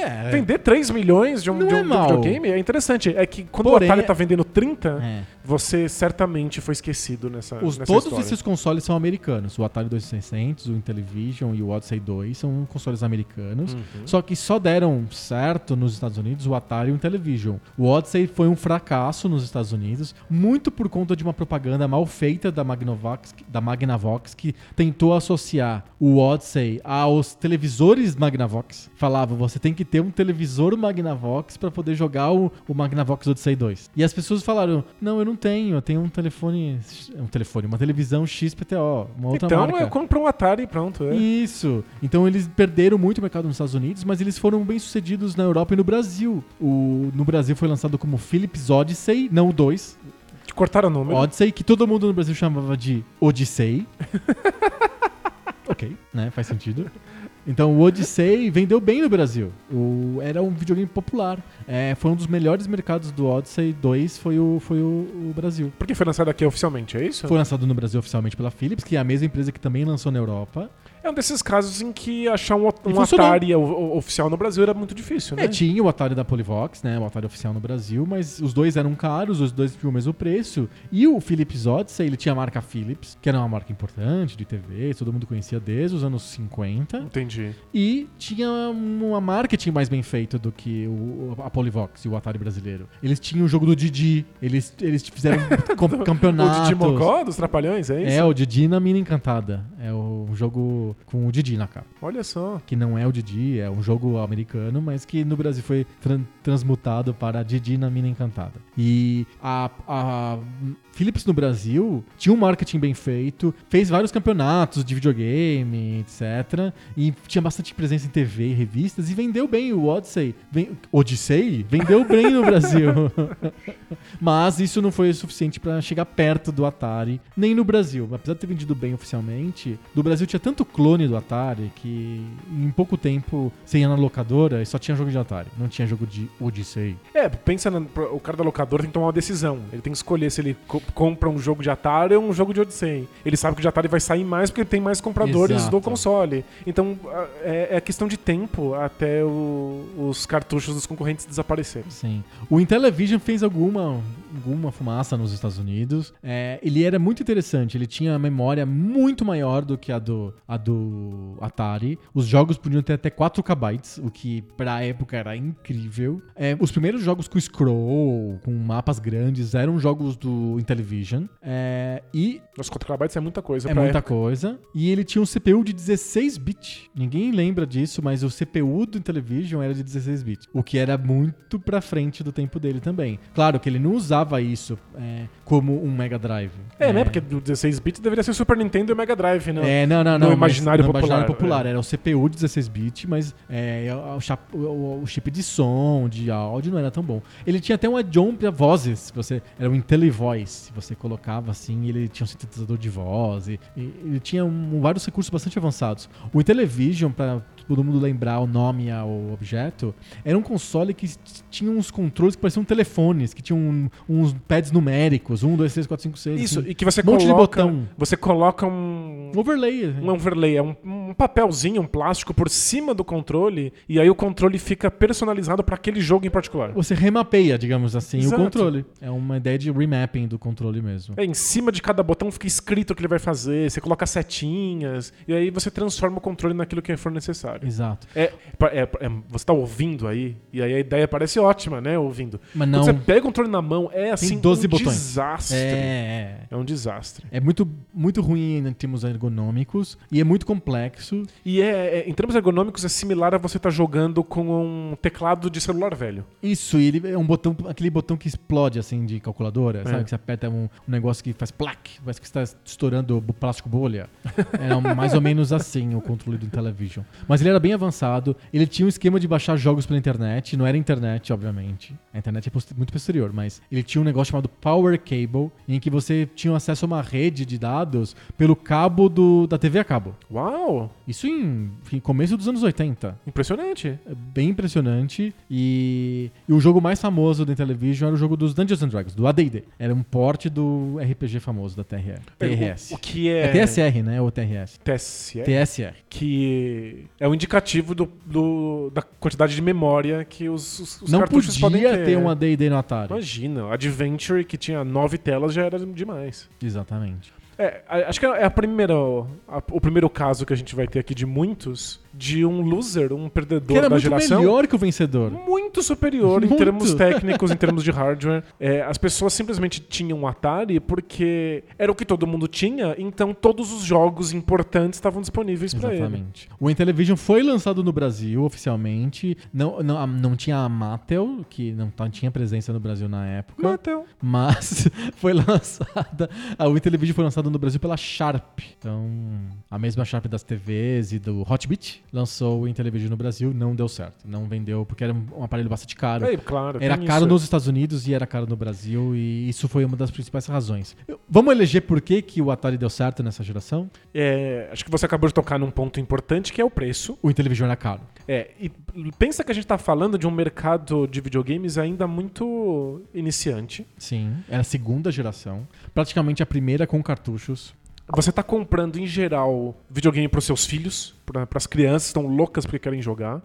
É. Vender 3 milhões de um, Não de um- é de um videogame é interessante. É que quando Porém, o Atari tá vendendo 30, É. você certamente foi esquecido nessa, Os, nessa todos história. esses consoles são americanos. O Atari 2600, o Intellivision e o Odyssey 2 são consoles americanos. Uhum. Só que só deram certo nos Estados Unidos o Atari e o Intellivision. O Odyssey foi um fracasso nos Estados Unidos, muito por conta de uma propaganda mal feita da Magnavox, da Magnavox que tentou associar o Odyssey aos televisores Magnavox. Falava, você tem que ter um televisor Magnavox para poder jogar o, o Magnavox Odyssey 2. E as pessoas falaram, não, eu não tenho, eu tenho um telefone, um telefone, uma televisão XPTO, uma outra então, marca. eu compro um Atari e pronto. É. Isso. Então eles perderam muito o mercado nos Estados Unidos, mas eles foram bem sucedidos na Europa e no Brasil. O, no Brasil foi lançado como Philips Odyssey, não o 2. Cortaram o número. Odyssey, que todo mundo no Brasil chamava de Odyssey. ok, né? Faz sentido. Então o Odyssey vendeu bem no Brasil. O, era um videogame popular. É, foi um dos melhores mercados do Odyssey 2, foi o, foi o, o Brasil. Porque foi lançado aqui oficialmente, é isso? Foi lançado no Brasil oficialmente pela Philips, que é a mesma empresa que também lançou na Europa. É um desses casos em que achar um, um. Atari oficial no Brasil era muito difícil, né? É, tinha o Atari da Polivox, né? O Atari oficial no Brasil, mas os dois eram caros, os dois tinham o mesmo preço. E o Philips Odyssey, ele tinha a marca Philips, que era uma marca importante de TV, todo mundo conhecia desde os anos 50. Entendi. E tinha uma marketing mais bem feito do que o, a Polivox e o Atari brasileiro. Eles tinham o jogo do Didi, eles, eles fizeram campeonatos. O Didi Mocó dos Trapalhões, é isso? É, o Didi na Mina Encantada. É o jogo com o Didi na capa Olha só. que não é o Didi, é um jogo americano, mas que no Brasil foi tran- transmutado para Didi na Mina Encantada. E a, a Philips no Brasil tinha um marketing bem feito, fez vários campeonatos de videogame, etc. E tinha bastante presença em TV e revistas e vendeu bem o Odyssey. Ven- Odyssey? Vendeu bem no Brasil. Mas isso não foi o suficiente para chegar perto do Atari, nem no Brasil. Apesar de ter vendido bem oficialmente, do Brasil tinha tanto clone do Atari que em pouco tempo você ia na locadora e só tinha jogo de Atari, não tinha jogo de Odyssey. É, pensa, na- o cara da locadora tem que tomar uma decisão. Ele tem que escolher se ele co- compra um jogo de Atari ou um jogo de Odyssey. Ele sabe que o de Atari vai sair mais porque tem mais compradores Exato. do console. Então, é, é questão de tempo até o- os cartuchos dos concorrentes desaparecerem. Sim. O Intellivision fez alguma alguma fumaça nos Estados Unidos. É, ele era muito interessante, ele tinha uma memória muito maior do que a do, a do Atari. Os jogos podiam ter até 4 KB, o que pra época era incrível. É, os primeiros jogos com scroll, com mapas grandes, eram jogos do Intellivision. É, e Os 4 KB é muita coisa é muita época. coisa. E ele tinha um CPU de 16 bits. Ninguém lembra disso, mas o CPU do Intellivision era de 16 bits. O que era muito pra frente do tempo dele também. Claro que ele não usava isso é, como um Mega Drive. É, né? Porque do 16 bits deveria ser Super Nintendo e Mega Drive, né? É, não, não, No não. mas imaginário no popular, imaginário popular. Era o CPU de 16 bits, mas é, o, o- o chip de som, de áudio, não era tão bom. Ele tinha até uma John pra vozes. Você, era um IntelliVoice. Você colocava assim, ele tinha um sintetizador de voz. E, e- ele tinha um- vários recursos bastante avançados. O Intellivision, pra todo mundo lembrar o nome ao objeto, era um console que tinha uns controles que pareciam telefones, que tinham uns pads numéricos, 1, 2, 3, 4, 5, 6. Isso, assim. e que você um monte de coloca. botão. Você coloca um. Um overlay. assim. Um overlay, é um, um papelzinho, um plástico por cima do controle, e aí o controle fica personalizado pra aquele jogo em particular. Você remapeia, digamos assim, Exato. o controle. É uma ideia de remapping do controle mesmo. É, em cima de cada botão fica escrito o que ele vai fazer, você coloca setinhas, e aí você transforma o controle naquilo que for necessário. Exato. É, é- é- você tá ouvindo aí, e aí a ideia parece ótima, né, ouvindo. Mas não. Quando você pega o controle na mão, é assim 12 um botões. desastre. É, É um desastre. é. É muito, muito ruim em termos ergonômicos e é muito complexo. E é, é- em termos ergonômicos, é similar a você estar jogando com um teclado de celular velho. Isso, e ele é um botão, aquele botão que explode assim de calculadora, sabe? Que você aperta um, um negócio que faz plaque, parece que está estourando plástico bolha. Era um- mais ou menos assim o controle do Intellivision. Mas ele era bem avançado, ele tinha um esquema de baixar jogos pela internet, não era internet, obviamente. A internet é muito posterior, mas ele tinha um negócio chamado Power Cable, em que você tinha acesso a uma rede de dados pelo cabo do, da TV a cabo. Uau! Isso em, em começo dos anos 80. Impressionante. É bem impressionante. E, e o jogo mais famoso da Intellivision era o jogo dos Dungeons and Dragons, do AD&D. Era um porte do RPG famoso da TR, TRS. O, o que É é. TSR, né? Ou TRS? TSR? TSR. Que é um indicativo do, do- da quantidade de memória que os, os, os Não cartuchos podem podia ter. ter um AD&D no Atari. Imagina, Adventure que tinha nove telas já era demais. Exatamente. É, acho que é a primeira, a- o primeiro caso que a gente vai ter aqui de muitos de um loser, um perdedor Que era da muito geração. melhor que o vencedor. Muito superior em Muito. termos técnicos, em termos de hardware. É, as pessoas simplesmente tinham um Atari porque era o que todo mundo tinha, então todos os jogos importantes estavam disponíveis para ele. Exatamente. O Intellivision foi lançado no Brasil oficialmente. Não, não, não tinha a Mattel, que não tinha presença no Brasil na época. Mattel. Mas foi lançada. A o Intellivision foi lançado no Brasil pela Sharp. Então, a mesma Sharp das TVs e do Hotbit lançou o Intellivision no Brasil. Não deu certo. Não vendeu, porque era um aparelho bastante caro. É, claro. Era caro isso. nos Estados Unidos e era caro no Brasil, e isso foi uma das principais razões. Vamos eleger por que, que o Atari deu certo nessa geração? É, acho que você acabou de tocar num ponto importante que é o preço. O Intellivision era caro. É, e pensa que a gente tá falando de um mercado de videogames ainda muito iniciante. Sim, era a segunda geração. Praticamente a primeira com cartuchos. Você tá comprando, em geral, videogame pros seus filhos, para as crianças estão loucas porque querem jogar.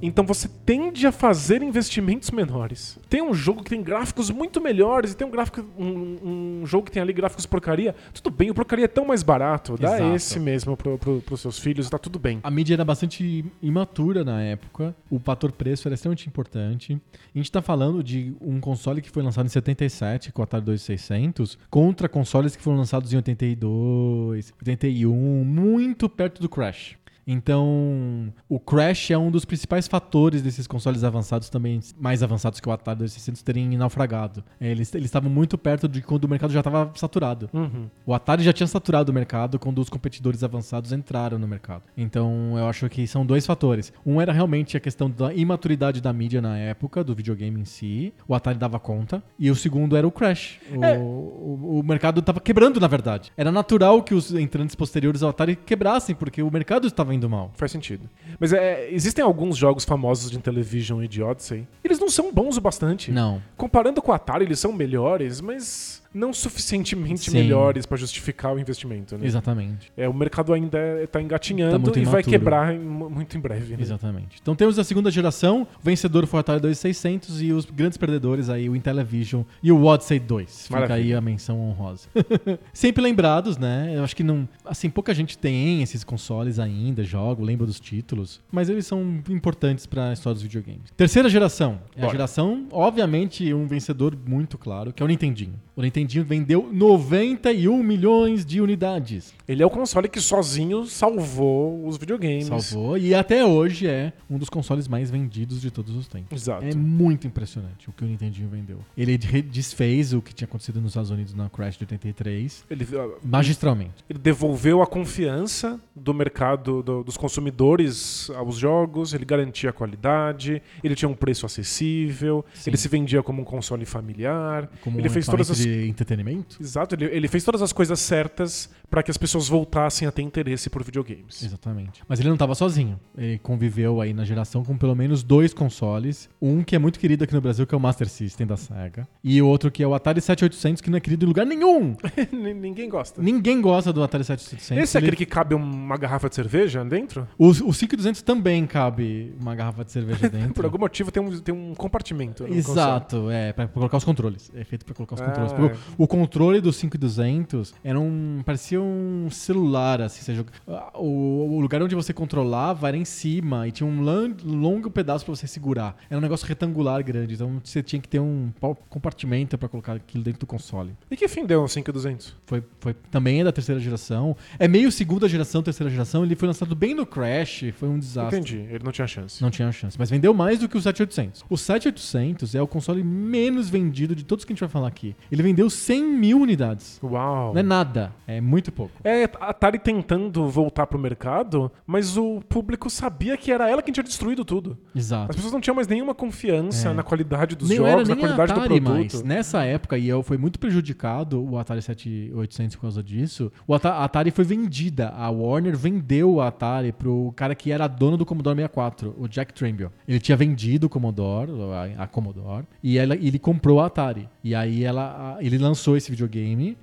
Então você tende a fazer investimentos menores. Tem um jogo que tem gráficos muito melhores e tem um gráfico um, um jogo que tem ali gráficos porcaria. Tudo bem, o porcaria é tão mais barato. Dá Exato. esse mesmo pro, pro, pros seus filhos tá tudo bem. A mídia era bastante imatura na época. O fator preço era extremamente importante. A gente tá falando de um console que foi lançado em 77, com o Atari 2600, contra consoles que foram lançados em 82, 81, muito perto do Crash. Então, o Crash é um dos principais fatores desses consoles avançados também, mais avançados que o Atari 2600, terem naufragado. É, Eles eles estavam muito perto de quando o mercado já estava saturado. Uhum. O Atari já tinha saturado o mercado quando os competidores avançados entraram no mercado. Então, eu acho que são dois fatores. Um era realmente a questão da imaturidade da mídia na época, do videogame em si. O Atari dava conta. E o segundo era o Crash. O, É. o, o mercado estava quebrando, na verdade. Era natural que os entrantes posteriores ao Atari quebrassem, porque o mercado estava indo mal. Faz sentido. Mas é, existem alguns jogos famosos de Intellivision e de Odyssey. Eles não são bons o bastante. Não. Comparando com o Atari, eles são melhores, mas não suficientemente Sim. melhores pra justificar o investimento, né? Exatamente. É, o mercado ainda está Tá engatinhando muito e vai quebrar em- muito em breve. Né? Exatamente. Então temos a segunda geração, o vencedor foi o Atari 2600 e os grandes perdedores aí, o Intellivision e o Odyssey 2. Fica Maravilha. aí a menção honrosa. Sempre lembrados, né? Eu acho que não, assim, pouca gente tem esses consoles ainda, joga, lembra dos títulos, mas eles são importantes pra história dos videogames. Terceira geração. É a geração, obviamente, um vencedor muito claro, que é o Nintendinho. O Nintendinho vendeu 91 milhões de unidades. Ele é o console que sozinho salvou os videogames. Salvou e até hoje é um dos consoles mais vendidos de todos os tempos. Exato. É muito impressionante o que o Nintendinho vendeu. Ele desfez o que tinha acontecido nos Estados Unidos na Crash de 83 Ele, ah, magistralmente. ele devolveu a confiança do mercado do- dos consumidores aos jogos, ele garantia a qualidade, ele tinha um preço acessível, Sim. ele se vendia como um console familiar. Como ele um fez todas as entretenimento. Exato, ele, ele fez todas as coisas certas para que as pessoas voltassem a ter interesse por videogames. Exatamente. Mas ele não estava sozinho. Ele conviveu aí na geração com pelo menos dois consoles. Um que é muito querido aqui no Brasil, que é o Master System da Sega. E o outro que é o Atari 7800, que não é querido em lugar nenhum. Ninguém gosta. Ninguém gosta do Atari 7800. Esse é Ele- aquele que cabe uma garrafa de cerveja dentro? O, o 5200 também cabe uma garrafa de cerveja dentro. Por algum motivo tem um, tem um compartimento. no console. Exato, é, pra colocar os controles. É feito pra colocar os Ah, controles. O, controle do 5200 era um. parecia um celular, assim. Você joga- ah, o, o lugar onde você controlava era em cima e tinha um longo pedaço pra você segurar. Era um negócio retangular grande, então você tinha que ter um compartimento pra colocar aquilo dentro do console. E que fim deu o 5200? Foi, foi também é da terceira geração. É meio segunda geração, terceira geração. Ele foi lançado bem no Crash, foi um desastre. Entendi, ele não tinha chance. Não tinha chance. Mas vendeu mais do que o 7800. O 7800 é o console menos vendido de todos que a gente vai falar aqui. Ele vendeu 100 mil unidades. Uau. Não é nada. É muito pouco. É a Atari tentando voltar pro mercado, mas o público sabia que era ela quem tinha destruído tudo. As Exato. pessoas não tinham mais nenhuma confiança É. na qualidade dos Nem jogos, era na nem qualidade Atari do produto. mais. Nessa época, e eu foi muito prejudicado o Atari 7800 por causa disso, o Ata- a Atari foi vendida. A Warner vendeu a Atari pro cara que era dono do Commodore 64, o Jack Trimble. Ele tinha vendido o Commodore, a, a Commodore, e ela- ele comprou a Atari. E aí ela, a- ele lançou esse videogame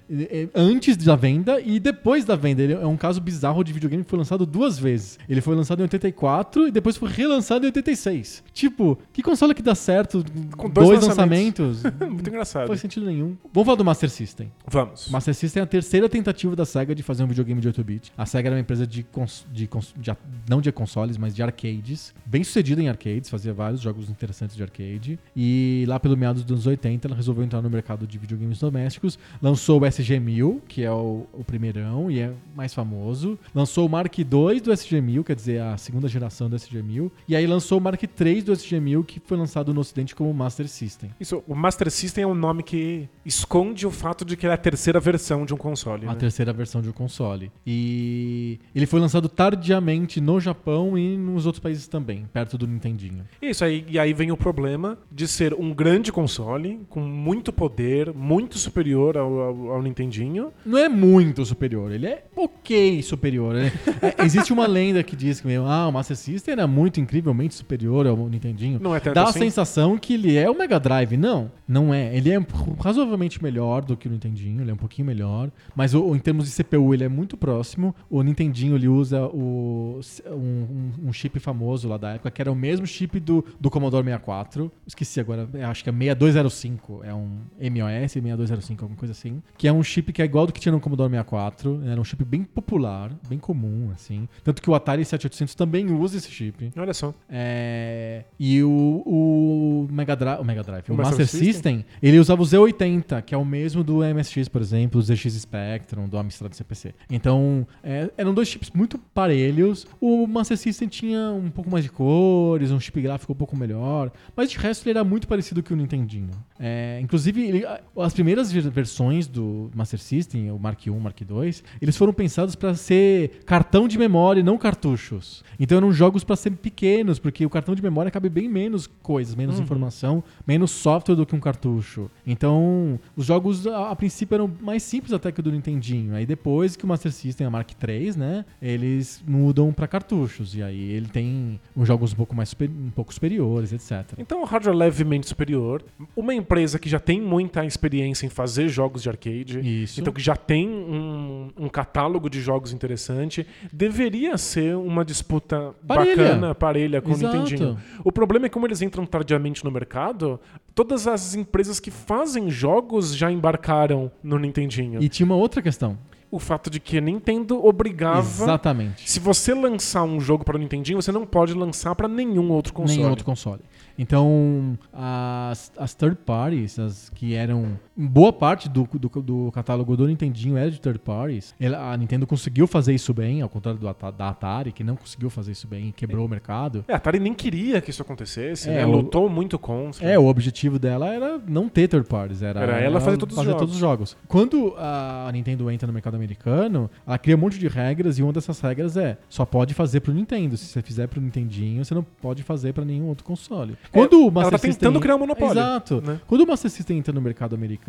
antes da venda e depois da venda. Ele é um caso bizarro de videogame que foi lançado duas vezes. Ele foi lançado em 84 e depois foi relançado em 86. Tipo, que console que dá certo Com dois dois, lançamentos. lançamentos? Muito engraçado. Não faz sentido nenhum. Vamos falar do Master System. Vamos. Master System é a terceira tentativa da SEGA de fazer um videogame de 8-bit. A SEGA era uma empresa de, cons- de cons- de não de consoles, mas de arcades. Bem sucedida em arcades, fazia vários jogos interessantes de arcade. E lá pelo meados dos anos 80, ela resolveu entrar no mercado de videogames domésticos. Lançou o SG-1000, que é o, o primeirão e é mais famoso. Lançou o Mark II do SG-1000, quer dizer, a segunda geração do SG-1000. E aí lançou o Mark III do SG-1000, que foi lançado no ocidente como Master System. Isso, o Master System é um nome que esconde o fato de que ele é a terceira versão de um console. A né? terceira versão de um console. E ele foi lançado tardiamente no Japão e nos outros países também, perto do Nintendinho. Isso aí, e aí vem o problema de ser um grande console com muito poder, muito superior ao, ao, ao Nintendinho. Não é muito superior, ele é ok superior. né? É, existe uma lenda que diz que meu, ah, o Master System era muito incrivelmente superior ao Nintendinho. Não é tanto Dá a assim? sensação que ele é o Mega Drive. Não, não é. Ele é razoavelmente melhor do que o Nintendinho, ele é um pouquinho melhor. Mas o- em termos de CPU, ele é muito próximo. O Nintendinho, ele usa o, um, um- um chip famoso lá da época, que era o mesmo chip do, do Commodore 64. Esqueci agora, é, acho que é 6205. É um MOS 6205, alguma coisa assim. Que é um chip que é igual do que tinha no Commodore 64. Era um chip bem popular, bem comum, assim. Tanto que o Atari 7800 também usa esse chip. Olha só. É, e o, o Mega Drive, o Mega Drive, o, O Master, Master System, ele usava o Z80, que é o mesmo do MSX, por exemplo, o ZX Spectrum, do Amstrad CPC. Então, é, eram dois chips muito parelhos. O Master System tinha um pouco mais de cores, um chip gráfico um pouco melhor, mas de resto ele era muito parecido com o Nintendinho. É, inclusive, ele- as primeiras ver- versões do Master System, o Mark I, Mark II, eles foram pensados para ser cartão de memória e não cartuchos. Então eram jogos para ser pequenos, porque o cartão de memória cabe bem menos coisas, menos informação, menos software do que um cartucho. Então, os jogos a, a princípio eram mais simples até que o do Nintendinho. Aí depois que o Master System, a Mark III, né, eles mudam para cartuchos e aí ele tem uns jogos um pouco mais um pouco superiores, etc. Então, o hardware levemente superior. Uma empresa que já tem muita experiência experiência em fazer jogos de arcade. Isso. Então que já tem um, um catálogo de jogos interessante. Deveria ser uma disputa Parelha. bacana, parelha com Exato. o Nintendinho. O problema é que como eles entram tardiamente no mercado, todas as empresas que fazem jogos já embarcaram no Nintendinho. E tinha uma outra questão. O fato de que a Nintendo obrigava Exatamente. se você lançar um jogo para o Nintendinho, você não pode lançar para nenhum outro console. Nenhum outro console. Então, as, as third parties, as que eram. Boa parte do, do, do catálogo do Nintendinho era de third parties. Ela- a Nintendo conseguiu fazer isso bem, ao contrário do, da Atari, que não conseguiu fazer isso bem e quebrou o mercado. É, a Atari nem queria que isso acontecesse, É, né? o- lutou muito contra. É, o objetivo dela era não ter third parties, era, Era ela fazer todos os jogos. jogos. Quando a Nintendo entra no mercado americano, ela cria um monte de regras e uma dessas regras é só pode fazer pro Nintendo. Se você fizer pro Nintendinho, você não pode fazer pra nenhum outro console. Quando o Master ela tá System- tentando criar um monopólio, Exato. né? Quando o Master System entra no mercado americano,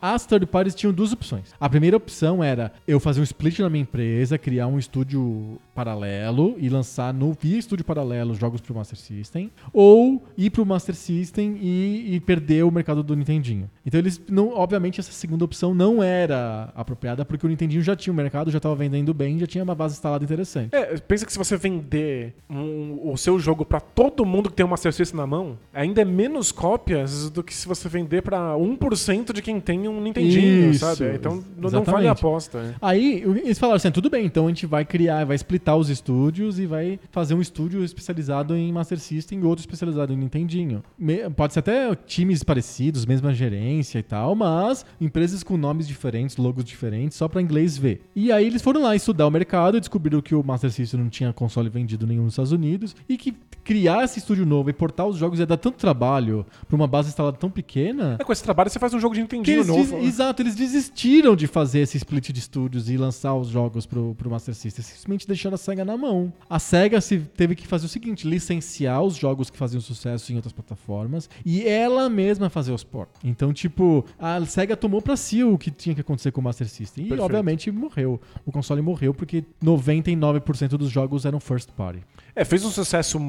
as third parties tinham duas opções. A primeira opção era eu fazer um split na minha empresa, criar um estúdio paralelo e lançar no via estúdio paralelo jogos pro Master System, ou ir pro Master System e, e perder o mercado do Nintendinho. Então eles não, obviamente essa segunda opção não era apropriada porque o Nintendinho já tinha o mercado, já estava vendendo bem, já tinha uma base instalada interessante. É, pensa que se você vender um- o seu jogo pra todo mundo que tem um Master System na mão, ainda é menos cópias do que se você vender pra 1% de quem tem um Nintendinho, Isso, sabe? Então n- não exatamente. vale a aposta. é. Aí eles falaram assim: tudo bem, então a gente vai criar, vai splitar os estúdios e vai fazer um estúdio especializado em Master System e outro especializado em Nintendinho. Me- pode ser até times parecidos, mesma gerência e tal, mas empresas com nomes diferentes, logos diferentes, só pra inglês ver. E aí eles foram lá estudar o mercado e descobriram que o Master System não tinha console vendido nenhum nos Estados Unidos e que criar esse estúdio novo e portar os jogos ia dar tanto trabalho pra uma base instalada tão pequena. É, com esse trabalho você faz um jogo de Nintendinho novo. des- Exato, eles desistiram de fazer esse split de estúdios e lançar os jogos pro, pro Master System. Simplesmente deixaram a SEGA na mão. A SEGA se teve que fazer o seguinte: licenciar os jogos que faziam sucesso em outras plataformas e ela mesma fazer os ports. Então, tipo, a SEGA tomou pra si o que tinha que acontecer com o Master System. E, Perfeito. obviamente, morreu. O console morreu porque 99% dos jogos eram first party. É, fez um sucesso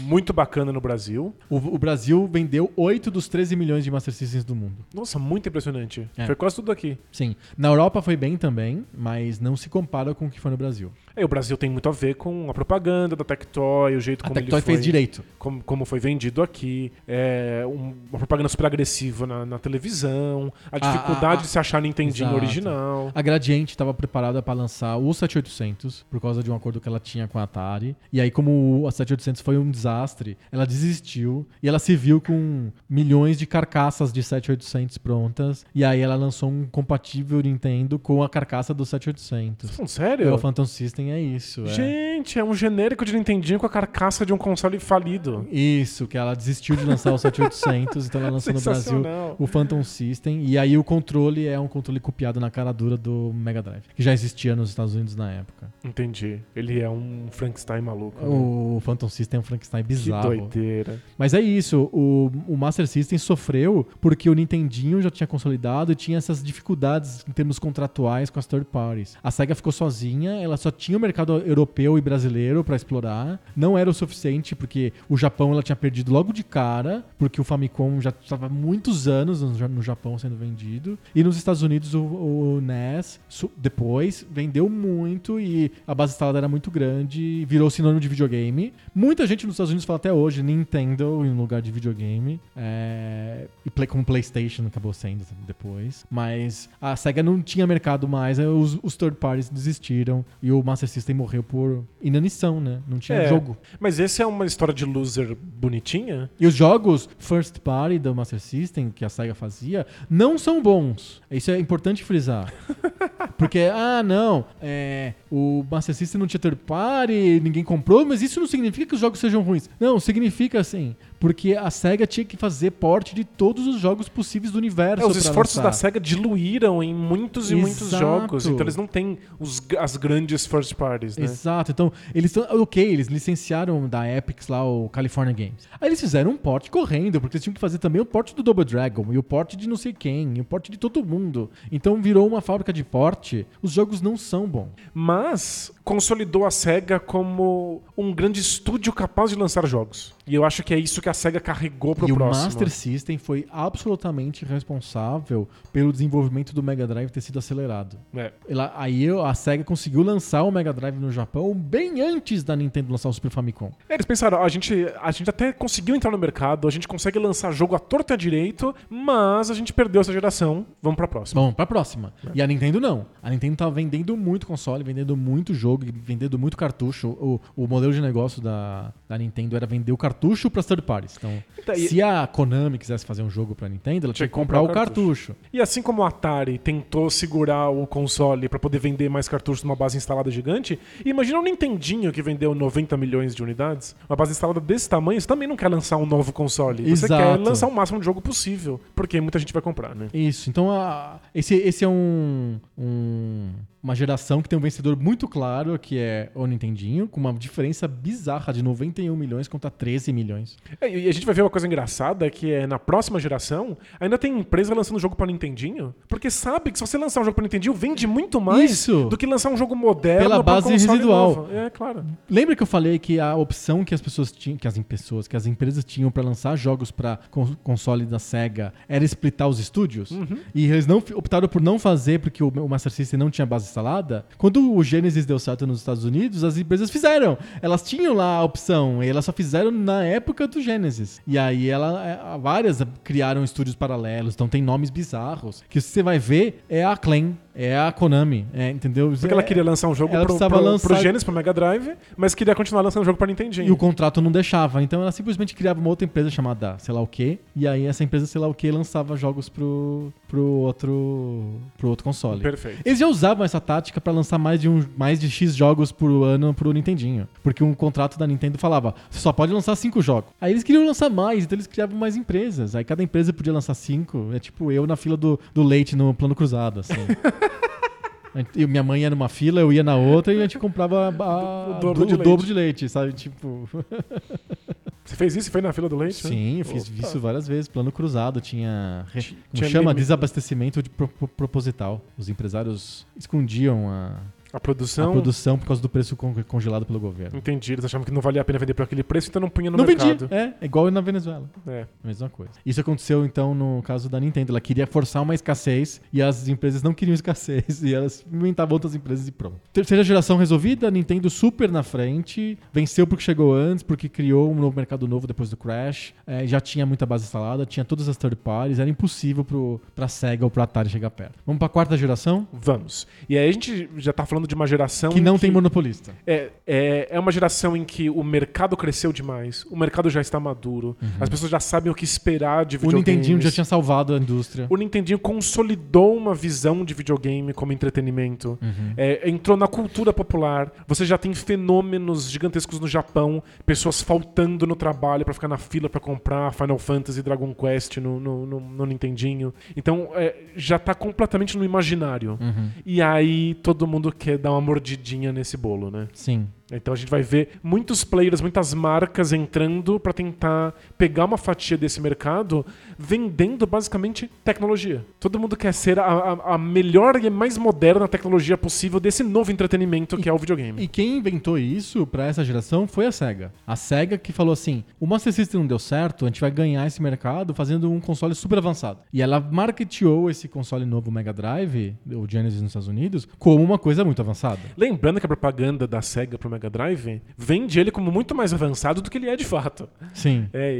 muito bacana no Brasil. O, o Brasil vendeu 8 dos 13 milhões de Master Systems do mundo. Nossa, muito impressionante. É. Foi quase tudo aqui. Sim. Na Europa foi bem também, mas não se compara com o que foi no Brasil. É, o Brasil tem muito a ver com a propaganda da Tectoy, o jeito A como Tectoy ele foi, fez direito. Como, como foi vendido aqui, é, um- uma propaganda super agressiva na, na televisão, a dificuldade a- de se achar Nintendinho Exato. original. A Gradiente estava preparada para lançar o 7800 por causa de um acordo que ela tinha com a Atari. E aí, como a 7800 foi um desastre, ela desistiu e ela se viu com milhões de carcaças de 7800 prontas. E aí ela lançou um compatível Nintendo com a carcaça do 7800. Falando E sério? o Phantom System é isso. é. Gente, é um genérico de Nintendinho com a carcaça de um console falido. Isso, que ela desistiu de lançar o 7800, então ela lançou no Brasil o Phantom System. E aí o controle é um controle copiado na cara dura do Mega Drive, que já existia nos Estados Unidos na época. Entendi. Ele é um Frankenstein maluco. né? O Phantom System é um Frankenstein Que bizarro. doideira. Mas é isso, o, o Master System sofreu porque o Nintendinho já tinha consolidado e tinha essas dificuldades em termos contratuais com as third parties. A SEGA ficou sozinha, ela só tinha o mercado europeu e brasileiro pra explorar. Não era o suficiente porque o Japão ela tinha perdido logo de cara, porque o Famicom já estava muitos anos no, Ja- no Japão sendo vendido. E nos Estados Unidos o, o NES depois vendeu muito e a base instalada era muito grande virou sinônimo de videogame. Muita gente nos Estados Unidos fala até hoje Nintendo em lugar de videogame. É, e play, como PlayStation acabou sendo depois. Mas a SEGA não tinha mercado mais, os, os third parties desistiram e o Master System morreu por inanição, né? Não tinha É. jogo. Mas esse é uma história de loser bonitinha? E os jogos first party do Master System que a SEGA fazia não são bons. Isso é importante frisar. Porque, ah, não, é, o Master System não tinha third party, ninguém comprou, mas isso não significa que os jogos sejam ruins. Não, significa assim. Porque a SEGA tinha que fazer porte de todos os jogos possíveis do universo. É, os esforços lançar. da SEGA diluíram em muitos e muitos Exato. jogos. Então eles não têm os- as grandes first parties, né? Exato. Então, eles estão. Ok, eles licenciaram da Epic lá o California Games. Aí eles fizeram um porte correndo, porque eles tinham que fazer também o porte do Double Dragon, e o porte de não sei quem, e o porte de todo mundo. Então virou uma fábrica de porte. Os jogos não são bons. Mas consolidou a SEGA como um grande estúdio capaz de lançar jogos. E eu acho que é isso que a SEGA carregou pro e próximo. o Master System foi absolutamente responsável pelo desenvolvimento do Mega Drive ter sido acelerado. É. Ela- aí a SEGA conseguiu lançar o Mega Drive no Japão bem antes da Nintendo lançar o Super Famicom. É, Eles pensaram, a gente, a gente até conseguiu entrar no mercado, a gente consegue lançar jogo à torta e à direito, mas a gente perdeu essa geração, vamos pra próxima. Bom, pra próxima. E a Nintendo não. A Nintendo tá vendendo muito console, vendendo muito jogo, e vendendo muito cartucho. O, o modelo de negócio da, da Nintendo era vender o cartucho pras third parties. Então, Então, e- se a Konami quisesse fazer um jogo pra Nintendo, ela tinha que comprar, o cartucho. E assim como o Atari tentou segurar o console pra poder vender mais cartuchos numa base instalada gigante, imagina o Nintendinho que vendeu 90 milhões de unidades. Uma base instalada desse tamanho, você também não quer lançar um novo console. Você Exato. quer lançar o máximo de jogo possível, porque muita gente vai comprar, né? Isso, então a- esse, esse é um, um- uma geração que tem um vencedor muito claro, que é o Nintendinho, com uma diferença bizarra de 91 milhões contra 13 milhões. É, E a gente vai ver uma coisa engraçada, que é na próxima geração, ainda tem empresa lançando jogo pra Nintendinho, porque sabe que se você lançar um jogo pra Nintendinho, vende muito mais Isso. do que lançar um jogo moderno Pela base residual. novo. É, claro. Lembra que eu falei que a opção que as pessoas tinham, que as pessoas, que as empresas tinham pra lançar jogos para console da Sega era splitar os estúdios? E eles não optaram por não fazer porque o, o Master System não tinha base instalada. Quando o Genesis deu certo nos Estados Unidos, as empresas fizeram. Elas tinham lá a opção, e elas só fizeram na época do Genesis. E aí ela, é, várias criaram estúdios paralelos, então tem nomes bizarros. Que você vai ver é a Acclaim, é a Konami, é, entendeu? Porque ela queria lançar um jogo ela pro, pro, lançar- pro Genesis, pro Mega Drive, mas queria continuar lançando jogo pra Nintendinho. E o contrato não deixava. Então ela simplesmente criava uma outra empresa chamada sei lá o quê. E aí essa empresa sei lá o quê lançava jogos pro, pro, outro, pro outro console. Perfeito. Eles já usavam essa tática pra lançar mais de, um, mais de X jogos por ano pro Nintendinho. Porque um contrato da Nintendo falava, você só pode lançar cinco jogos. Aí eles queriam lançar mais, então eles criavam mais empresas. Aí cada empresa podia lançar cinco. É tipo eu na fila do, do leite no plano cruzado, assim. E minha mãe ia numa fila, eu ia na outra e a gente comprava a- O dobro do- de o dobro leite. de leite, sabe? Tipo. Você fez isso? Foi na fila do leite? né? Sim, eu fiz Opa. isso várias vezes. Plano cruzado tinha. Como tinha chama? limite. Desabastecimento de pro- pro- proposital. Os empresários escondiam a, A a produção. produção por causa do preço con- congelado pelo governo. Entendi, eles achavam que não valia a pena vender por aquele preço, então não punha no Não mercado. vendia. É, é igual na Venezuela. É. Mesma coisa. Isso aconteceu, então, no caso da Nintendo. Ela queria forçar uma escassez e as empresas não queriam escassez. E elas inventavam outras empresas e pronto. Terceira geração resolvida, Nintendo super na frente. Venceu porque chegou antes, porque criou um novo mercado novo depois do Crash. É, já tinha muita base instalada, tinha todas as third parties. Era impossível pro, pra Sega ou pro Atari chegar perto. Vamos pra quarta geração? Vamos. E aí a gente já tá falando de uma geração. Que não tem monopolista. É, é, é uma geração em que o mercado cresceu demais, o mercado já está maduro, as pessoas já sabem o que esperar de Uhum. O. Nintendinho já tinha salvado a indústria. O Nintendinho consolidou uma visão de videogame como entretenimento. Uhum. É, entrou na cultura popular. Você já tem fenômenos gigantescos no Japão, pessoas faltando no trabalho pra ficar na fila pra comprar Final Fantasy e Dragon Quest no, no, no- no Nintendinho. Então é, já tá completamente no imaginário. Uhum. E aí todo mundo quer dar uma mordidinha nesse bolo, né? Sim. Então a gente vai ver muitos players, muitas marcas entrando para tentar pegar uma fatia desse mercado, vendendo basicamente tecnologia. Todo mundo quer ser a, a- a melhor e mais moderna tecnologia possível desse novo entretenimento que é o videogame. E quem inventou isso pra essa geração foi a SEGA. A SEGA que falou assim: o Master System não deu certo, a gente vai ganhar esse mercado fazendo um console super avançado. E ela marketeou esse console novo Mega Drive, o Genesis nos Estados Unidos, como uma coisa muito avançada. Lembrando que a propaganda da SEGA pro Mega Drive vende ele como muito mais avançado do que ele é de fato. Sim. É,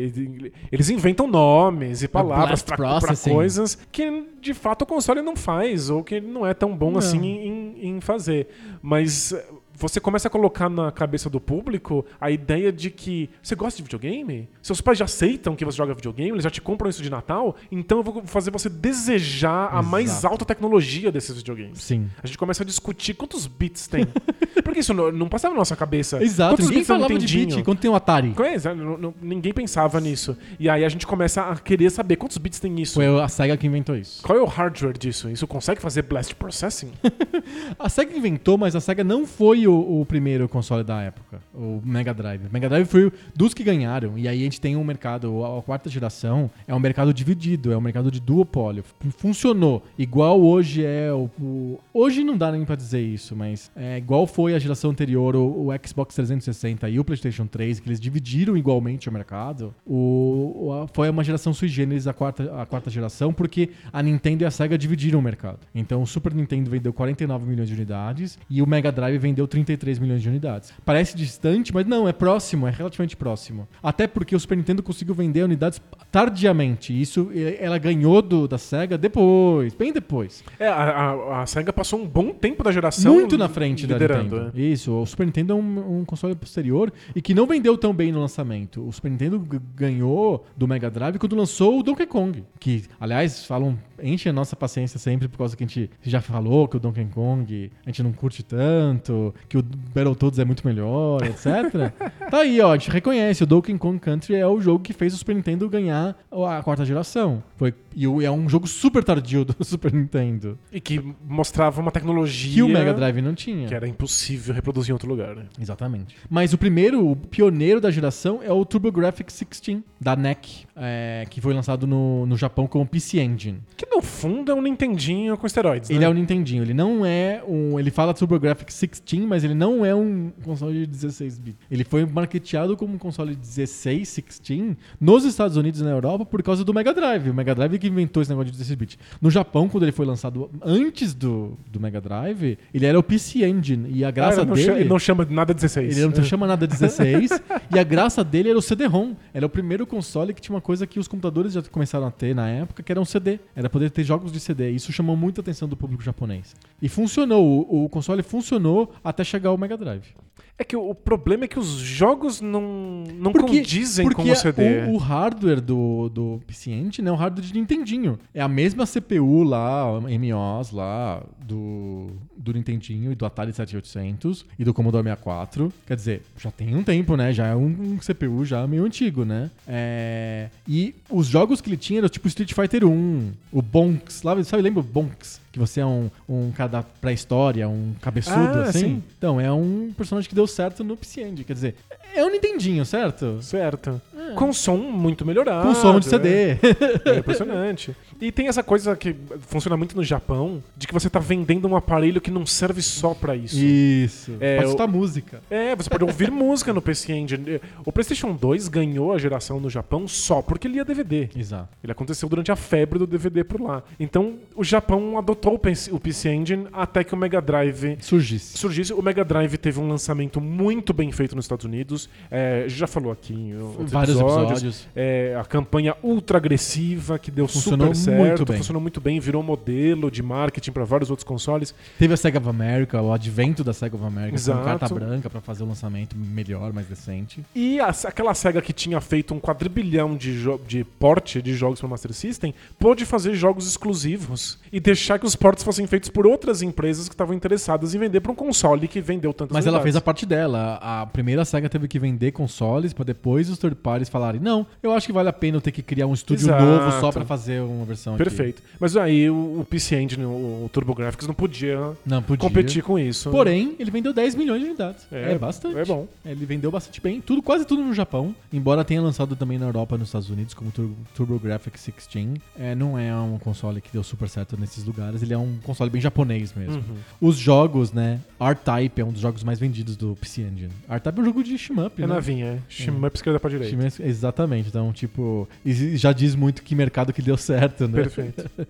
eles inventam nomes e palavras pra, pra processing. coisas que de fato o console não faz, ou que ele não é tão bom Não. assim em, em fazer. Mas você começa a colocar na cabeça do público a ideia de que você gosta de videogame? Seus pais já aceitam que você joga videogame, eles já te compram isso de Natal, então eu vou fazer você desejar a mais Exato. alta tecnologia desses videogames. Sim. A gente começa a discutir quantos bits tem. Porque isso não, não passava na nossa cabeça. Exato. Quantos Ninguém bits falava de bit quando tem o Atari. Não- não- ninguém pensava nisso. E aí a gente começa a querer saber quantos bits tem isso. Foi a SEGA que inventou isso. Qual é o hardware disso? Isso consegue fazer blast processing? A SEGA inventou, mas a SEGA não foi o, o primeiro console da época, o Mega Drive. O Mega Drive foi dos que ganharam. E aí a gente tem um mercado, a, quarta geração é um mercado dividido, é um mercado de duopólio. Fun- Funcionou igual hoje é o, o- hoje não dá nem pra dizer isso, mas é igual foi a geração anterior, o, o Xbox 360 e o PlayStation 3, que eles dividiram igualmente o mercado, o- a- foi uma geração sui generis a quarta, a quarta geração, porque a Nintendo e a Sega dividiram o mercado. Então o Super Nintendo vendeu 49 milhões de unidades e o Mega Drive vendeu 33 milhões de unidades. Parece distante, mas não, é próximo, é relativamente próximo. Até porque o Super Nintendo conseguiu vender unidades tardiamente. Isso ela ganhou do, da Sega depois, bem depois. É, a, a, a SEGA passou um bom tempo da geração Muito na frente da liderando. Nintendo. é. Isso, o Super Nintendo é um, um console posterior e que não vendeu tão bem no lançamento. O Super Nintendo ganhou do Mega Drive quando lançou o Donkey Kong. Que, aliás, falam, enche a nossa paciência sempre por causa que a gente já falou que o Donkey Kong a gente não curte tanto, que o Battletoads é muito melhor, etc. tá aí, ó, a gente reconhece, o Donkey Kong Country é o jogo que fez o Super Nintendo ganhar a quarta geração. Foi, e é um jogo super tardio do Super Nintendo. E que mostrava uma tecnologia Que o Mega Drive não tinha. que era impossível reproduzir em outro lugar. né? Exatamente. Mas o primeiro, o pioneiro da geração é o TurboGrafx 16 da NEC, é, que foi lançado no, no Japão como PC Engine. Que no fundo é um Nintendinho com esteroides, Ele né? é o Nintendinho, ele não é um. Ele fala TurboGrafx 16, mas ele não é um console de 16 bits. Ele foi marketeado como um console de 16, 16, nos Estados Unidos e na Europa por causa do Mega Drive. O Mega Drive que inventou esse negócio de 16 bits. No Japão, quando ele foi lançado antes do, do Mega Drive, ele era o PC Engine. E a Ah, graça ele não dele. ele não chama de nada 16. Ele não chama nada 16. e a graça dele era o CD-ROM. Era o primeiro console que tinha uma coisa que os computadores já começaram a ter na época, que era um CD. Era poder ter jogos de CD. Isso chamou muita atenção do público japonês. E funcionou. O, o console funcionou até chegar ao Mega Drive. É que o, o problema é que os jogos não, não condizem porque com o CD. O, o hardware do, do PC Engine é um hardware de Nintendinho. É a mesma CPU lá, MOS lá, do, do Nintendinho e do Atari 7800 e do Commodore 64. Quer dizer, já tem um tempo, né? Já é um, um CPU já meio antigo, né? É, E os jogos que ele tinha eram tipo Street Fighter 1, o Bonks, lá, sabe, lembra o Bonks? Que você é um, um cara da pré-história, um cabeçudo, Ah, assim? sim. Então, é um personagem que deu certo no PC Engine. Quer dizer, é um Nintendinho, certo? Certo. Com som muito melhorado. Com som de é. CD. É impressionante. E tem essa coisa que funciona muito no Japão, de que você tá vendendo um aparelho que não serve só pra isso. Isso. É, Pode escutar música. É, você pode ouvir música no PC Engine. O PlayStation 2 ganhou a geração no Japão só porque ele ia DVD. Exato. Ele aconteceu durante a febre do DVD por lá. Então, o Japão adotou o PC, o PC Engine até que o Mega Drive Surgisse. surgisse. O Mega Drive teve um lançamento muito bem feito nos Estados Unidos. É, já falou aqui em outros Vários episódios. episódios. É, a campanha ultra agressiva que deu Funcionou super certo, muito bem. funcionou muito bem, virou modelo de marketing para vários outros consoles. Teve a Sega of America, o advento da Sega of America, com carta branca pra fazer o lançamento melhor, mais decente. E a- aquela SEGA que tinha feito um quadrilhão de, de porte de jogos para Master System pôde fazer jogos exclusivos e deixar que os portes fossem feitos por outras empresas que estavam interessadas em vender para um console que vendeu tantas Mas ela fez a unidades. parte dela. A primeira Sega teve que vender consoles pra depois os third parties falarem: não, eu acho que vale a pena eu ter que criar um estúdio Exato. novo só pra fazer uma versão aqui." Perfeito. Mas aí o, o PC Engine, o, o TurboGrafx, não podia, Não, podia. competir com isso. Porém, ele vendeu 10 milhões de unidades. É, bastante. É bom. Ele vendeu bastante bem, tudo, quase tudo no Japão. Embora tenha lançado também na Europa e nos Estados Unidos, como TurboGrafx 16. É, não é um console que deu super certo nesses lugares, ele é um console bem japonês mesmo. Uhum. Os jogos, né? R-Type é um dos jogos mais vendidos do PC Engine. R-Type é um jogo de shmup, É né? navinha, é. Shmup esquerda pra direita. Shmup- Exatamente, então, tipo, e já diz muito que mercado que deu certo, né? Perfeito.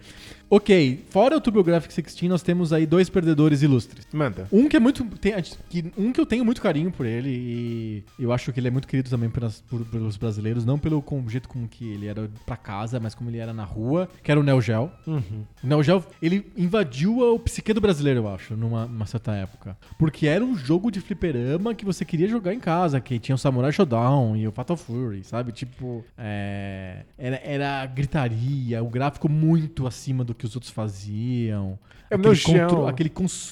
ok, fora o TurboGrafx 16, nós temos aí dois perdedores ilustres. Manda. Um que é muito. tem- que- um que eu tenho muito carinho por ele e eu acho que ele é muito querido também pelas- por- pelos brasileiros, não pelo com- jeito como que ele era pra casa, mas como ele era na rua, que era o Neo Geo. Uhum. O Neo Geo, ele invadiu o psique do brasileiro, eu acho, numa, numa certa época. Porque era um jogo de fliperama que você queria jogar em casa, que tinha o Samurai Showdown e o Fatal Fury, sabe? Tipo, é, era, era gritaria, o gráfico muito acima do que os outros faziam. É o aquele, Geo. contro- aquele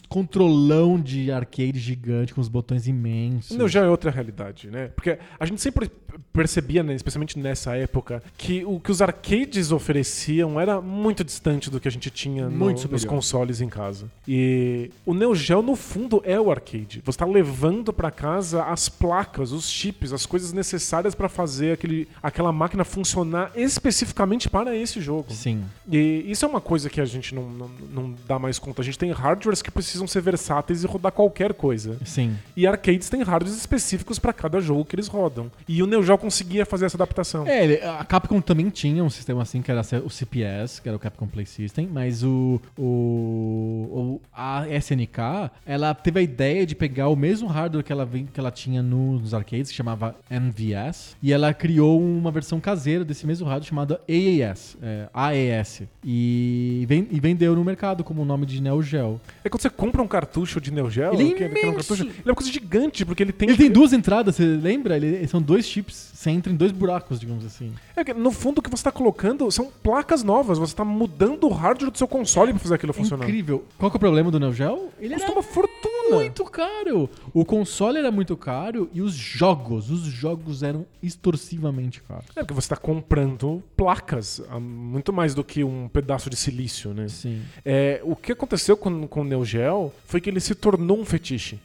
controlão de arcade gigante com os botões imensos. Não, já é outra realidade, né? Porque a gente sempre percebia, né, especialmente nessa época, que o que os arcades ofereciam era muito distante do que a gente tinha no- nos consoles em casa. E o Neo Geo, no fundo, é o arcade. Você está levando para casa as placas, os chips, as coisas necessárias para fazer fazer aquele, aquela máquina funcionar especificamente para esse jogo. Sim. E isso é uma coisa que a gente não, não, não dá mais conta. A gente tem hardwares que precisam ser versáteis e rodar qualquer coisa. Sim. E arcades têm hardwares específicos para cada jogo que eles rodam. E o Neo Geo conseguia fazer essa adaptação. É, a Capcom também tinha um sistema assim, que era o CPS, que era o Capcom Play System, mas o, o, a SNK, ela teve a ideia de pegar o mesmo hardware que ela, que ela tinha no- nos arcades, que chamava NVS, e ela criou uma versão caseira desse mesmo hardware chamada AAS, é, AES, e, e vendeu no mercado como o nome de Neo Geo. É quando você compra um cartucho de Neo Geo, Ele é que, que é um cartucho, ele é uma coisa gigante, porque ele tem. Ele tem duas entradas, você lembra? Ele, são dois chips, você entra em dois buracos, digamos assim. É que, no fundo, o que você está colocando são placas novas. Você está mudando o hardware do seu console para fazer aquilo funcionar. Incrível. Qual que é o problema do Neo Geo? Ele Custa uma fortuna. muito caro. O console era muito caro e os jogos, os jogos eram extorsivamente caros. É porque você está comprando placas, ah, muito mais do que um pedaço de silício, né? Sim. É, o que aconteceu com, com o Neo Geo foi que ele se tornou um fetiche.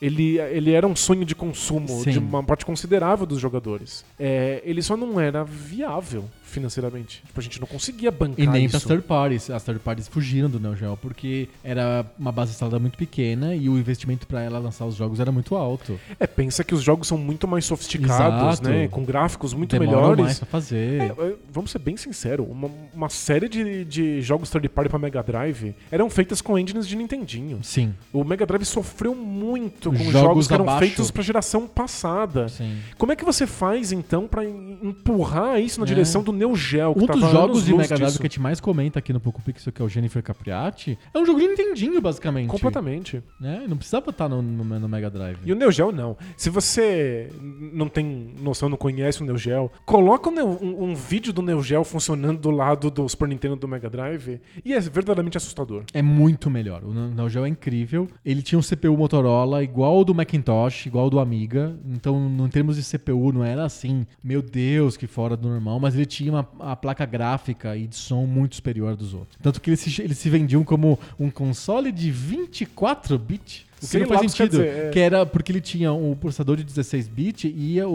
Ele, ele era um sonho de consumo Sim. de uma parte considerável dos jogadores. É, ele só não era viável financeiramente. Tipo, a gente não conseguia bancar E nem isso. as third parties. As third parties fugiram do Neo Geo porque era uma base instalada muito pequena e o investimento para ela lançar os jogos era muito alto. É, pensa que os jogos são muito mais sofisticados, Exato. né? Com gráficos muito Demoram melhores. mais pra fazer. É, vamos ser bem sinceros, uma, uma série de, de jogos third party pra Mega Drive eram feitas com engines de Nintendinho. Sim, O Mega Drive sofreu muito Os com jogos jogos que eram abaixo. feitos pra geração passada. sim. Como é que você faz então pra em- empurrar isso na É. direção do Neo Geo? que Um dos jogos de Mega Drive disso? que a gente mais comenta aqui no Poco Pixel, que é o Jennifer Capriati, é um jogo de Nintendinho, basicamente. Completamente. Né? Não precisava estar no, no- no Mega Drive. E o Neo Geo não. Se você não tem noção, não conhece o Neo Geo, coloca Neo- um, um vídeo do Neo Geo funcionando do lado do Super Nintendo do Mega Drive e é verdadeiramente assustador. É muito melhor. O Neo Geo é incrível. Ele tinha um CPU Motorola igual ao do Macintosh, igual ao do Amiga. Então, em termos de CPU, não era assim, meu Deus, que fora do normal. Mas ele tinha uma a placa gráfica e de som muito superior dos outros. Tanto que eles se, eles se vendiam como um console de 24 bits. O que Sei não faz o que sentido. dizer, é. Que era porque ele tinha o processador de 16 bits e o,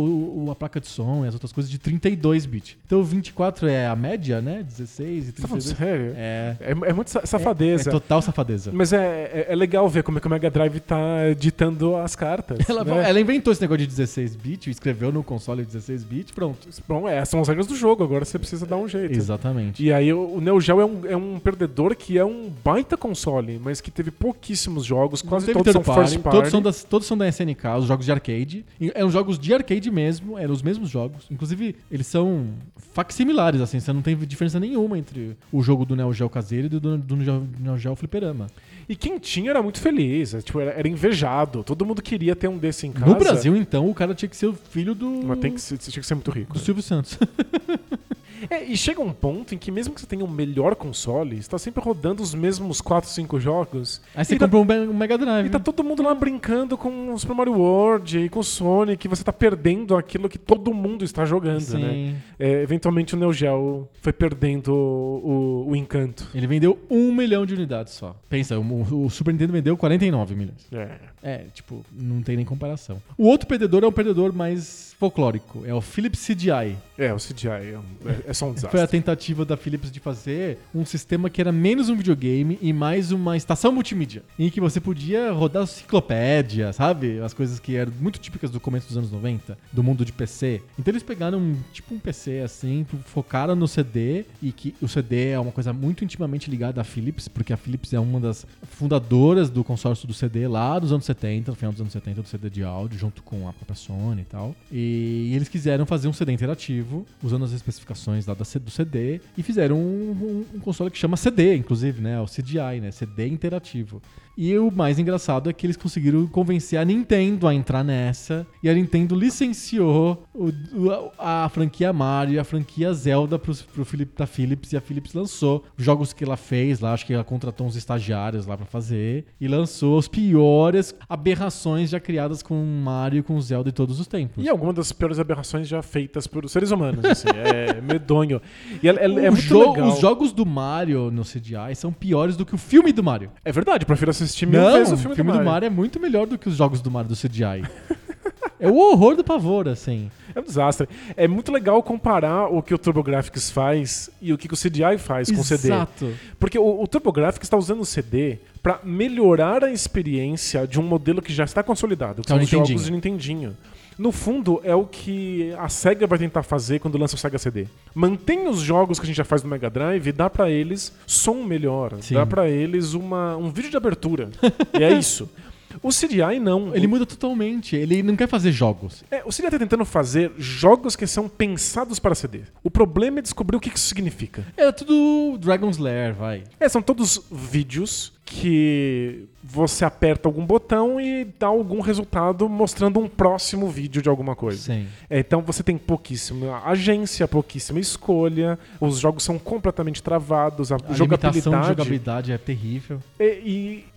o- a placa de som e as outras coisas de 32 bits. Então, o 24 é a média, né? 16 e Você tá falando 32. sério? É. É, é muito sa- É, safadeza. é total safadeza. Mas é, é, é legal ver como é que o Mega Drive tá ditando as cartas. Ela, né? ela inventou esse negócio de 16 bits, escreveu no console de 16 bits, pronto. Bom, é, são as regras do jogo, agora você precisa dar um jeito. Exatamente. E aí o, Neo Geo é um, é um perdedor que é um baita console, mas que teve pouquíssimos jogos, quase todos são third party, first party. Todos são, das, todos são da SNK, os jogos de arcade. E Eram jogos de arcade mesmo, eram os mesmos jogos. Inclusive, eles são facsimilares, assim, você não tem diferença nenhuma entre o jogo do Neo Geo caseiro e do, do, do Neo- Neo Geo Fliperama. E quem tinha era muito feliz, é, tipo, era, era invejado. Todo mundo queria ter um desse em casa. No Brasil, então, o cara tinha que ser o filho do, Mas tem que ser, tinha que ser muito rico. do né? Silvio Santos. É, e chega um ponto em que mesmo que você tenha o melhor console, você tá sempre rodando os mesmos 4, 5 jogos. Aí você tá, compra um Me- um Mega Drive. e tá todo mundo lá brincando com o Super Mario World e com o Sonic, você tá perdendo aquilo que todo mundo está jogando, Sim. né? É, eventualmente o Neo Geo foi perdendo o, o- o encanto. Ele vendeu um milhão de unidades só. Pensa, o, o Super Nintendo vendeu 49 milhões. É. É, tipo, não tem nem comparação. O outro perdedor é um perdedor mais folclórico. É o Philips CDI. É, o CGI é, um- é- só um desastre. Foi a tentativa da Philips de fazer um sistema que era menos um videogame e mais uma estação multimídia. Em que você podia rodar enciclopédia, sabe? As coisas que eram muito típicas do começo dos anos 90, do mundo de PC. Então eles pegaram tipo um PC assim, focaram no CD e que o CD é uma coisa muito intimamente ligada à Philips, porque a Philips é uma das fundadoras do consórcio do CD lá dos anos 70, no final dos anos 70, do CD de áudio, junto com a própria Sony e tal. E eles quiseram fazer um CD interativo, usando as especificações lá da C- do CD, e fizeram um, um- um console que chama CD, inclusive, né? O CDI, né? CD interativo. E o mais engraçado é que eles conseguiram convencer a Nintendo a entrar nessa, e a Nintendo licenciou o- o- a franquia Mario e a franquia Zelda pros, pro Philip, pra Philips, e a Philips lançou os jogos que ela fez lá, acho que ela contratou uns estagiários lá pra fazer, e lançou as piores aberrações já criadas com Mario, com Zelda de todos os tempos. E alguma das piores aberrações já feitas por seres humanos, assim, é medonho. E é, é- é muito jo- legal. Os jogos do Mario no CGI são piores do que o filme do Mario. É verdade, prefiro assistir mil Não, vezes o filme, do, Mario. é muito melhor do que os jogos do Mario do CGI. é o horror do pavor, assim. É um desastre. É muito legal comparar o que o TurboGrafx faz e o que o CDI faz com o CD. Exato. Porque o, o TurboGrafx está usando o CD para melhorar a experiência de um modelo que já está consolidado, que É o são os jogos de Nintendinho. No fundo, é o que a SEGA vai tentar fazer quando lança o Sega CD. Mantém os jogos que a gente já faz no Mega Drive e dá pra eles som melhor, Sim. dá pra eles uma, um vídeo de abertura. e é isso. O CDI não. Ele muda totalmente. Ele não quer fazer jogos. É, o CDI tá tentando fazer jogos que são pensados para CD. O problema é descobrir o que isso significa. É tudo Dragon's Lair, vai. É, são todos vídeos que você aperta algum botão e dá algum resultado mostrando um próximo vídeo de alguma coisa. Sim. É, então você tem pouquíssima agência, pouquíssima escolha, os jogos são completamente travados, a, A limitação de jogabilidade. jogabilidade é terrível. E,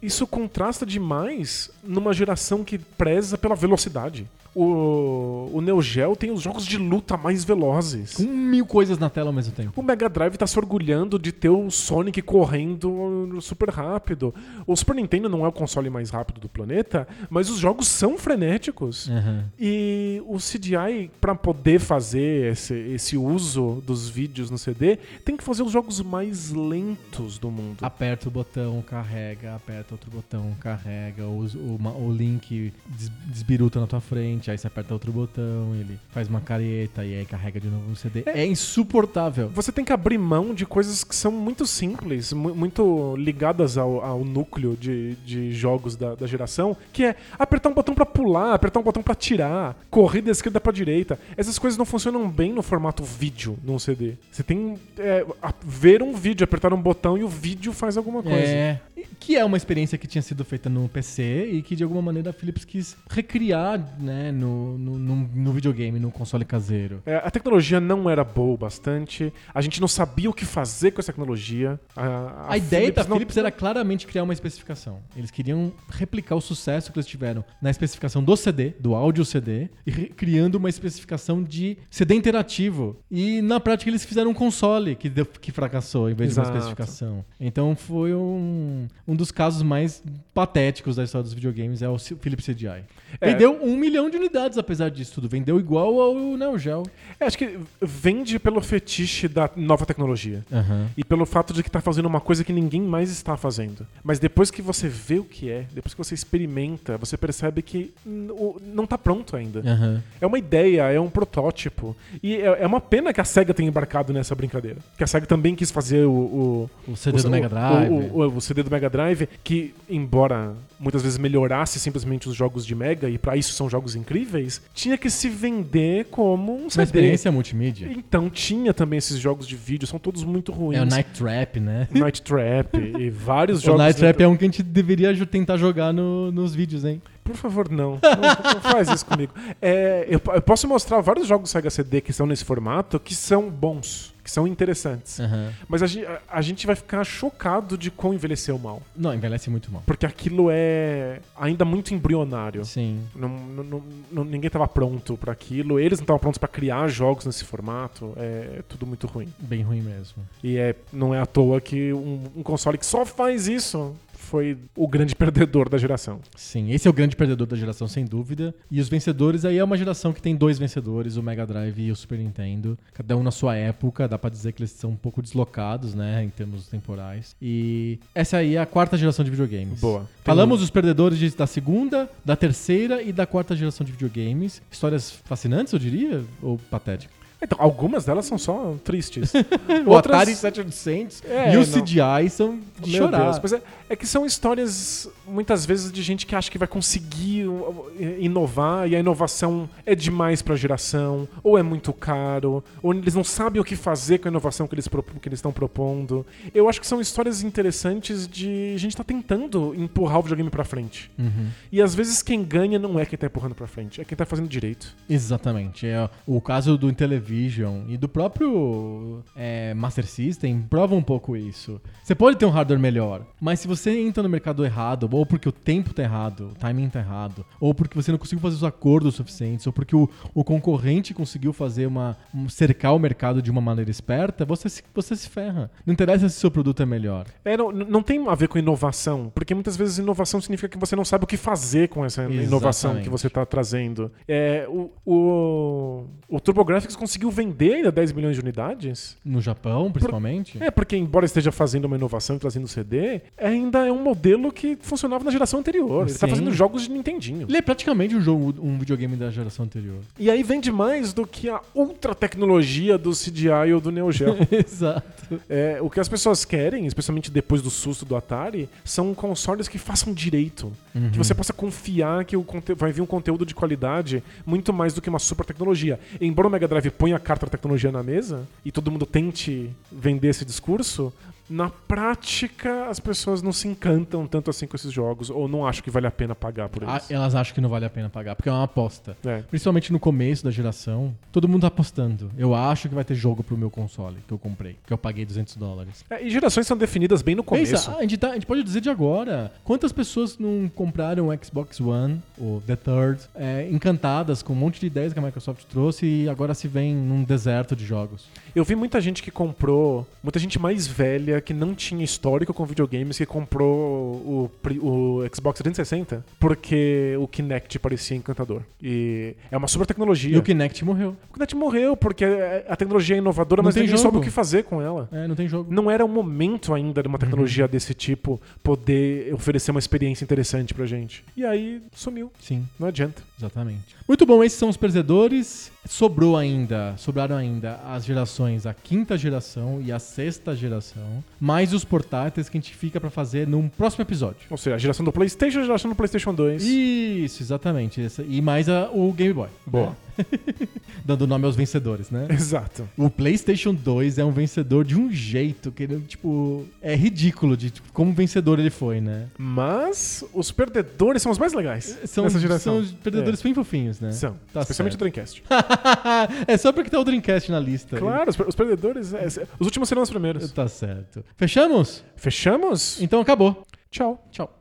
e isso contrasta demais numa geração que preza pela velocidade. O, o Neo Geo tem os jogos de luta mais velozes. Com mil coisas na tela ao mesmo tempo. O Mega Drive tá se orgulhando de ter o Sonic correndo super rápido. O Super Nintendo não é o console mais rápido do planeta, mas os jogos são frenéticos. Aham. E o CDI, pra poder fazer esse, esse uso dos vídeos no CD, tem que fazer os jogos mais lentos do mundo. Aperta o botão, carrega, aperta outro botão, carrega, o, o, o link des- desbiruta na tua frente, aí você aperta outro botão, ele faz uma careta e aí carrega de novo no CD. É, insuportável. Você tem que abrir mão de coisas que são muito simples, mu- muito ligadas ao, ao núcleo de, de jogos da, da geração, que é apertar um botão pra pular, apertar um botão pra tirar, correr da esquerda pra direita. Essas coisas não funcionam bem no formato vídeo num CD. Você tem é, a- ver um vídeo, apertar um botão e o vídeo faz alguma coisa. É, que é uma experiência que tinha sido feita no PC e que de alguma maneira a Philips quis recriar né, no, no, no, no videogame, no console caseiro. É, a tecnologia não era boa o bastante, a gente não sabia o que fazer com essa tecnologia. A, A, ideia da não- Philips era claramente criar uma especificação. Eles queriam replicar o sucesso que eles tiveram na especificação do CD, do áudio CD, e criando uma especificação de CD interativo. E na prática eles fizeram um console que, deu- que fracassou em vez de Exato. uma especificação. Então foi um, um dos casos mais patéticos da história dos videogames, é o Philips CDI. É. Vendeu um milhão de unidades apesar disso tudo. Vendeu igual ao Neo Geo. É, acho que vende pelo fetiche da nova tecnologia. Aham. E pelo fato de que tá fazendo uma coisa que ninguém mais está fazendo. Mas depois que você vê o que é, depois que você experimenta, você percebe que o- não tá pronto ainda. Aham. É uma ideia, é um protótipo. E é é uma pena que a SEGA tenha embarcado nessa brincadeira. Que a SEGA também quis fazer o. o O CD o- do Mega Drive. O, o- o CD do Mega Drive, que, embora muitas vezes melhorasse simplesmente os jogos de Mega, e pra isso são jogos incríveis, tinha que se vender como um Uma CD. experiência multimídia. Então tinha também esses jogos de vídeo, são todos muito ruins. É o Night Trap, né? Night Trap e vários O jogos. Night Trap é um que a gente deveria tentar jogar no- nos vídeos, hein? Por favor, não. Não, não faz isso comigo. É, eu, eu posso mostrar vários jogos Sega CD que estão nesse formato que são bons, que são interessantes. Mas a, a- a gente vai ficar chocado de como envelheceu mal. Não, envelhece muito mal. Porque aquilo é ainda muito embrionário. Sim. Não- não- ninguém estava pronto para aquilo. Eles não estavam prontos para criar jogos nesse formato. É tudo muito ruim. Bem ruim mesmo. E é, não é à toa que um, um console que só faz isso foi o grande perdedor da geração. Sim, esse é o grande perdedor da geração, sem dúvida. E os vencedores aí é uma geração que tem dois vencedores, o Mega Drive e o Super Nintendo. Cada um na sua época, dá pra dizer que eles são um pouco deslocados, né, em termos temporais. E essa aí é a quarta geração de videogames. Boa. Falamos dos perdedores de- da segunda, da terceira e da quarta geração de videogames. Histórias fascinantes, eu diria, ou patéticas? Então, algumas delas são só tristes. O Atari 7800 É, e o. CDI são de Meu chorar. Deus, mas é, é que são histórias, muitas vezes, de gente que acha que vai conseguir uh, inovar e a inovação é demais pra geração, ou é muito caro, ou eles não sabem o que fazer com a inovação que eles que eles estão propondo. Eu acho que são histórias interessantes de gente tá tentando empurrar o videogame pra frente. Uhum. E às vezes quem ganha não é quem tá empurrando pra frente, é quem tá fazendo direito. Exatamente. É o caso do Intellivision Activision e do próprio é, Master System provam um pouco isso. Você pode ter um hardware melhor, mas se você entra no mercado errado, ou porque o tempo tá errado, o timing tá errado, ou porque você não conseguiu fazer os acordos suficientes, ou porque o, o concorrente conseguiu fazer uma um- cercar o mercado de uma maneira esperta, você se, você se ferra. Não interessa se seu produto é melhor. É, não, não tem a ver com inovação, porque muitas vezes inovação significa que você não sabe o que fazer com essa inovação Exatamente. que você está trazendo. É, o, o, o TurboGrafx conseguiu vender ainda 10 milhões de unidades? No Japão, principalmente. É, porque embora esteja fazendo uma inovação e trazendo CD, ainda é um modelo que funcionava na geração anterior. Ele está Sim. fazendo jogos de Nintendinho. Ele é praticamente um jogo, um videogame da geração anterior. E aí vende mais do que a ultra tecnologia do CDI ou do Neo Geo. Exato. É, o que as pessoas querem, especialmente depois do susto do Atari, são consoles que façam direito. Que você possa confiar que o conte- vai vir um conteúdo de qualidade muito mais do que uma super tecnologia. Embora o Mega Drive ponha a carta da tecnologia na mesa e todo mundo tente vender esse discurso, na prática as pessoas não se encantam tanto assim com esses jogos ou não acham que vale a pena pagar por Ah, eles. elas acham que não vale a pena pagar, porque é uma aposta. É. Principalmente no começo da geração, todo mundo tá apostando. Eu acho que vai ter jogo pro meu console que eu comprei, que eu paguei 200 dólares. É, e gerações são definidas bem no começo. Pensa, a gente, tá- a gente pode dizer de agora. Quantas pessoas não compraram o Xbox One, o The Third, é, encantadas com um monte de ideias que a Microsoft trouxe e agora se vem num deserto de jogos? Eu vi muita gente que comprou, muita gente mais velha que não tinha histórico com videogames que comprou o, o Xbox 360 porque o Kinect parecia encantador. E é uma super tecnologia. E o Kinect morreu. O Kinect morreu porque a tecnologia é inovadora, Não mas ninguém jogo. soube o que fazer com ela. É, não tem jogo. Não era o momento ainda de uma tecnologia desse tipo poder oferecer uma experiência interessante pra gente. E aí sumiu. Sim, Não adianta. exatamente. Muito bom, esses são os perdedores. Sobrou ainda, sobraram ainda as gerações, a quinta geração e a sexta geração, mais os portáteis que a gente fica pra fazer num próximo episódio. Ou seja, a geração do PlayStation a geração do PlayStation 2. Isso, exatamente. E mais a- o Game Boy. Boa. Dando nome aos vencedores, né? Exato. O PlayStation 2 é um vencedor de um jeito que ele, tipo, é ridículo de tipo, como vencedor ele foi, né? Mas os perdedores são os mais legais São, nessa geração. são os perdedores bem fofinhos, né? É. São. Tá especialmente certo. o Dreamcast. é só porque tá o Dreamcast na lista. claro, os, os perdedores. é- é- os últimos serão os primeiros. Tá certo. Fechamos? Fechamos? Então acabou. Tchau. Tchau.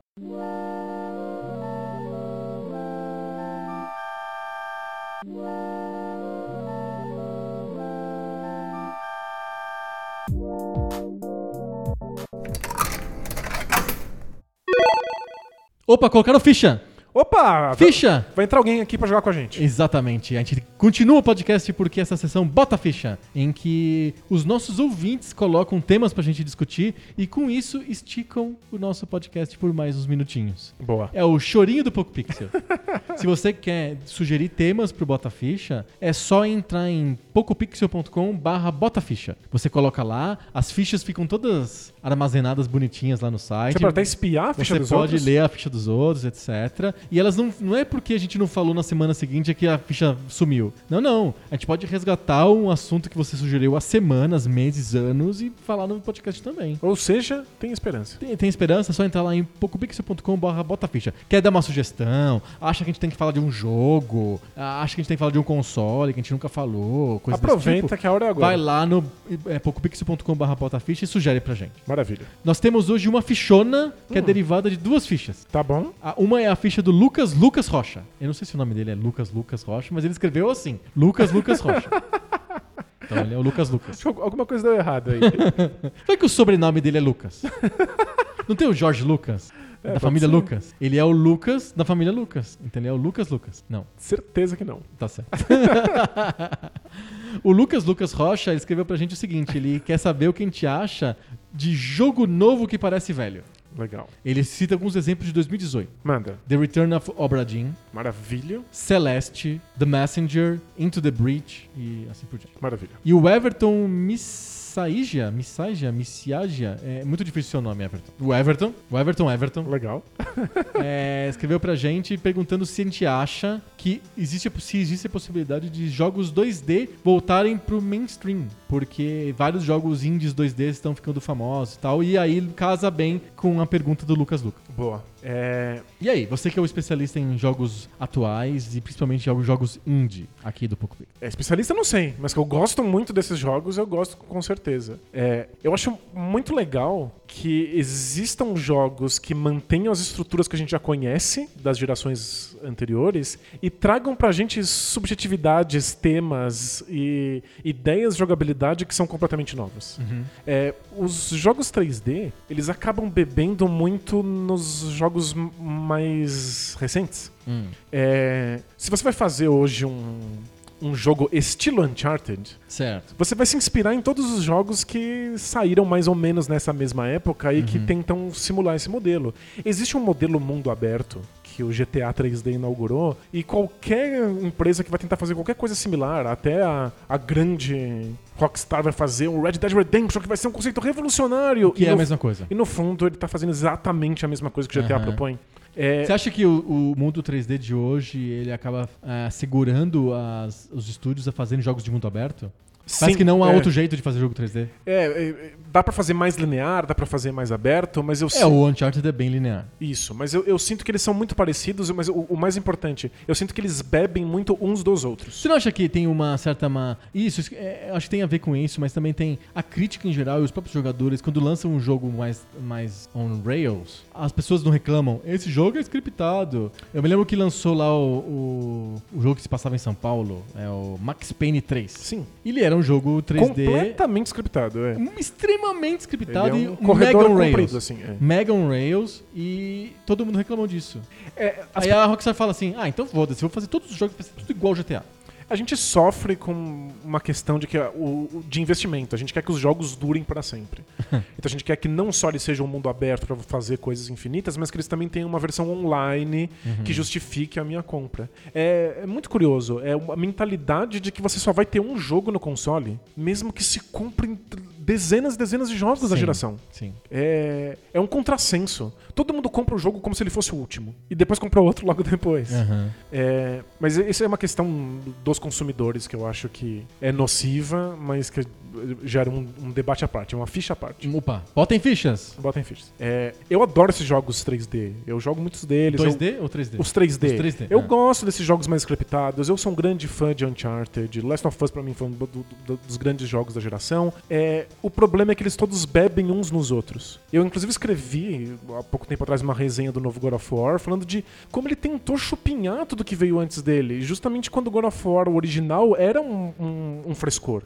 Opa, colocaram ficha! Opa! Ficha! Vai entrar alguém aqui pra jogar com a gente. Exatamente. A gente continua o podcast porque essa sessão bota ficha, em que os nossos ouvintes colocam temas pra gente discutir e com isso esticam o nosso podcast por mais uns minutinhos. Boa. É o chorinho do Poco Pixel. Se você quer sugerir temas pro Bota Ficha, é só entrar em pocopixel.com barra botaficha. Você coloca lá, as fichas ficam todas armazenadas bonitinhas lá no site. Você pode até espiar a ficha Você dos pode outros? ler a ficha dos outros, etc. E elas não, não é porque a gente não falou na semana seguinte que a ficha sumiu. Não, não. A gente pode resgatar um assunto que você sugeriu há semanas, meses, anos e falar no podcast também. Ou seja, tem esperança. Tem, tem esperança? É só entrar lá em pocopixel.com.br botaficha. Quer dar uma sugestão? Acha que a gente tem que falar de um jogo? Acha que a gente tem que falar de um console que a gente nunca falou? Aproveita tipo? que a hora é agora. Vai lá no é, pocopixel.com.br botaficha e sugere pra gente. Maravilha. Nós temos hoje uma fichona que é Hum. derivada de duas fichas. Tá bom? Uma é a ficha do Lucas Lucas Rocha. Eu não sei se o nome dele é Lucas Lucas Rocha, mas ele escreveu assim: Lucas Lucas Rocha. Então ele é o Lucas Lucas. Alguma coisa deu errado aí. Foi que o sobrenome dele é Lucas. Não tem o Jorge Lucas? É, da família ser. Lucas. Ele é o Lucas da família Lucas. Então ele é o Lucas Lucas. Não, Certeza que não. tá certo. o Lucas Lucas Rocha escreveu pra gente o seguinte: ele quer saber o que a gente acha de jogo novo que parece velho. Legal. Ele cita alguns exemplos de 2018. Manda. The Return of Obra Dinn, Maravilha. Celeste, The Messenger, Into the Breach e assim por diante. Maravilha. E o Everton Missaija, Missaija, Missiagia, é muito difícil seu nome, Everton. O Everton, o Everton Everton, Legal. é, escreveu pra gente perguntando se a gente acha que existe, se existe a possibilidade de jogos 2D voltarem pro mainstream, porque vários jogos indies 2D estão ficando famosos e tal, e aí casa bem com a pergunta do Lucas Lucas. Boa. É, E aí, você que é o especialista em jogos atuais e principalmente jogos, jogos indie aqui do PocoPix. É, especialista não sei, mas que eu gosto muito desses jogos, eu gosto com certeza. É, eu acho muito legal que existam jogos que mantenham as estruturas que a gente já conhece das gerações anteriores e tragam pra gente subjetividades, temas e ideias de jogabilidade que são completamente novas. É, os jogos 3D, eles acabam bebendo muito nos jogos mais recentes. É, se você vai fazer hoje um, um jogo estilo Uncharted, Certo. você vai se inspirar em todos os jogos que saíram mais ou menos nessa mesma época e que tentam simular esse modelo. Existe um modelo mundo aberto que o GTA 3D inaugurou e qualquer empresa que vai tentar fazer qualquer coisa similar, até a, a grande Rockstar vai fazer um Red Dead Redemption que vai ser um conceito revolucionário. Que e é a no, mesma coisa. E no fundo ele tá fazendo exatamente a mesma coisa que o GTA Aham. propõe. É, Você acha que o, o mundo 3D de hoje ele acaba ah, segurando as- os estúdios a fazerem jogos de mundo aberto? Parece sim, que não há é, outro jeito de fazer jogo 3D. É, é, dá pra fazer mais linear, dá pra fazer mais aberto, mas eu É, sinto- o Uncharted é bem linear. Isso, mas eu, eu sinto que eles são muito parecidos, mas o, o mais importante, eu sinto que eles bebem muito uns dos outros. Você não acha que tem uma certa. Isso, isso, é, acho que tem a ver com isso, mas também tem a crítica em geral e os próprios jogadores, quando lançam um jogo mais, mais on rails, as pessoas não reclamam. Esse jogo é scriptado. Eu me lembro que lançou lá o, o, o jogo que se passava em São Paulo, é o Max Payne 3. Sim, Ele era um jogo 3D completamente scriptado, é. extremamente scriptado Ele é um e mega on rails. comprido, assim. é. Mega on rails e todo mundo reclamou disso. É, Aí a Rockstar fala assim: ah, então foda-se, eu vou fazer todos os jogos pra ser tudo igual ao GTA. A gente sofre com uma questão de, que, a- o, de investimento. A gente quer que os jogos durem para sempre. então a gente quer que não só eles sejam um mundo aberto para fazer coisas infinitas, mas que eles também tenham uma versão online que justifique a minha compra. É, é muito curioso. É uma mentalidade de que você só vai ter um jogo no console, mesmo que se comprem dezenas e dezenas de jogos da Sim. geração. Sim. É, é um contrassenso. Todo mundo compra o jogo como se ele fosse o último. E depois compra outro logo depois. Aham. É, mas isso é uma questão dos consumidores que eu acho que é nociva, mas que gera um, um debate à parte, uma ficha à parte. Opa, botem fichas. Botem fichas. É, eu adoro esses jogos 3D. Eu jogo muitos deles. eu- 2D ou 3D? os 3D. Os 3D, Eu ah. gosto desses jogos mais scriptados. Eu sou um grande fã de Uncharted. Last of Us, pra mim, foi um do- do- dos grandes jogos da geração. É, o problema é que eles todos bebem uns nos outros. Eu, inclusive, escrevi há pouco tempo atrás uma resenha do novo God of War falando de como ele tentou chupinhar tudo que veio antes dele. Justamente quando o God of War, o original, era um, um- um frescor.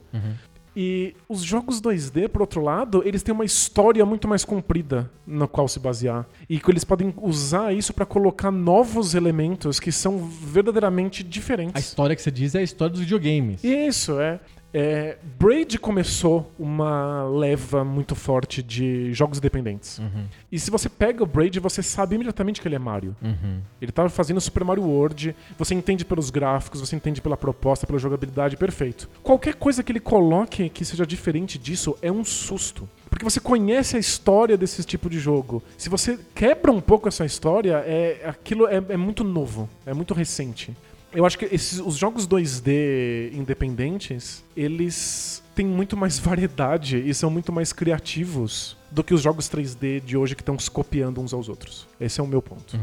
E os jogos 2D, por outro lado, eles têm uma história muito mais comprida na qual se basear. E que eles podem usar isso pra colocar novos elementos que são verdadeiramente A diferentes. história que você diz é a história dos videogames. Isso, é. É. Braid começou uma leva muito forte de jogos independentes. Uhum. E se você pega o Braid, você sabe imediatamente que ele é Mario. Uhum. Ele tava fazendo Super Mario World, você entende pelos gráficos, você entende pela proposta, pela jogabilidade, perfeito. Qualquer coisa que ele coloque que seja diferente disso é um susto. Porque você conhece a história desse tipo de jogo. Se você quebra um pouco essa história, é, aquilo é, é muito novo, é muito recente. Eu acho que esses, os jogos 2D independentes, eles têm muito mais variedade e são muito mais criativos do que os jogos 3D de hoje que estão se copiando uns aos outros. Esse é o meu ponto.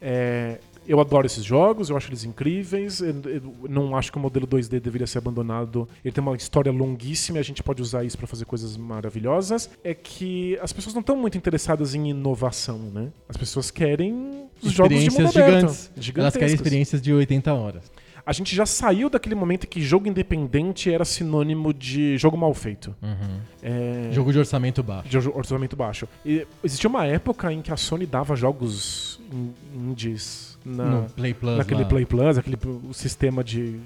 É, eu adoro esses jogos, eu acho eles incríveis. Eu, eu não acho que o modelo 2D deveria ser abandonado. Ele tem uma história longuíssima e a gente pode usar isso para fazer coisas maravilhosas. É que as pessoas não estão muito interessadas em inovação, né? As pessoas querem os jogos de mundo Experiências aberto. gigantes. Elas querem experiências de 80 horas. A gente já saiu daquele momento que jogo independente era sinônimo de jogo mal feito. É, Jogo de orçamento baixo. de orçamento baixo. E existia uma época em que a Sony dava jogos in- indies na, no Play Plus. naquele lá. Play Plus, aquele o sistema de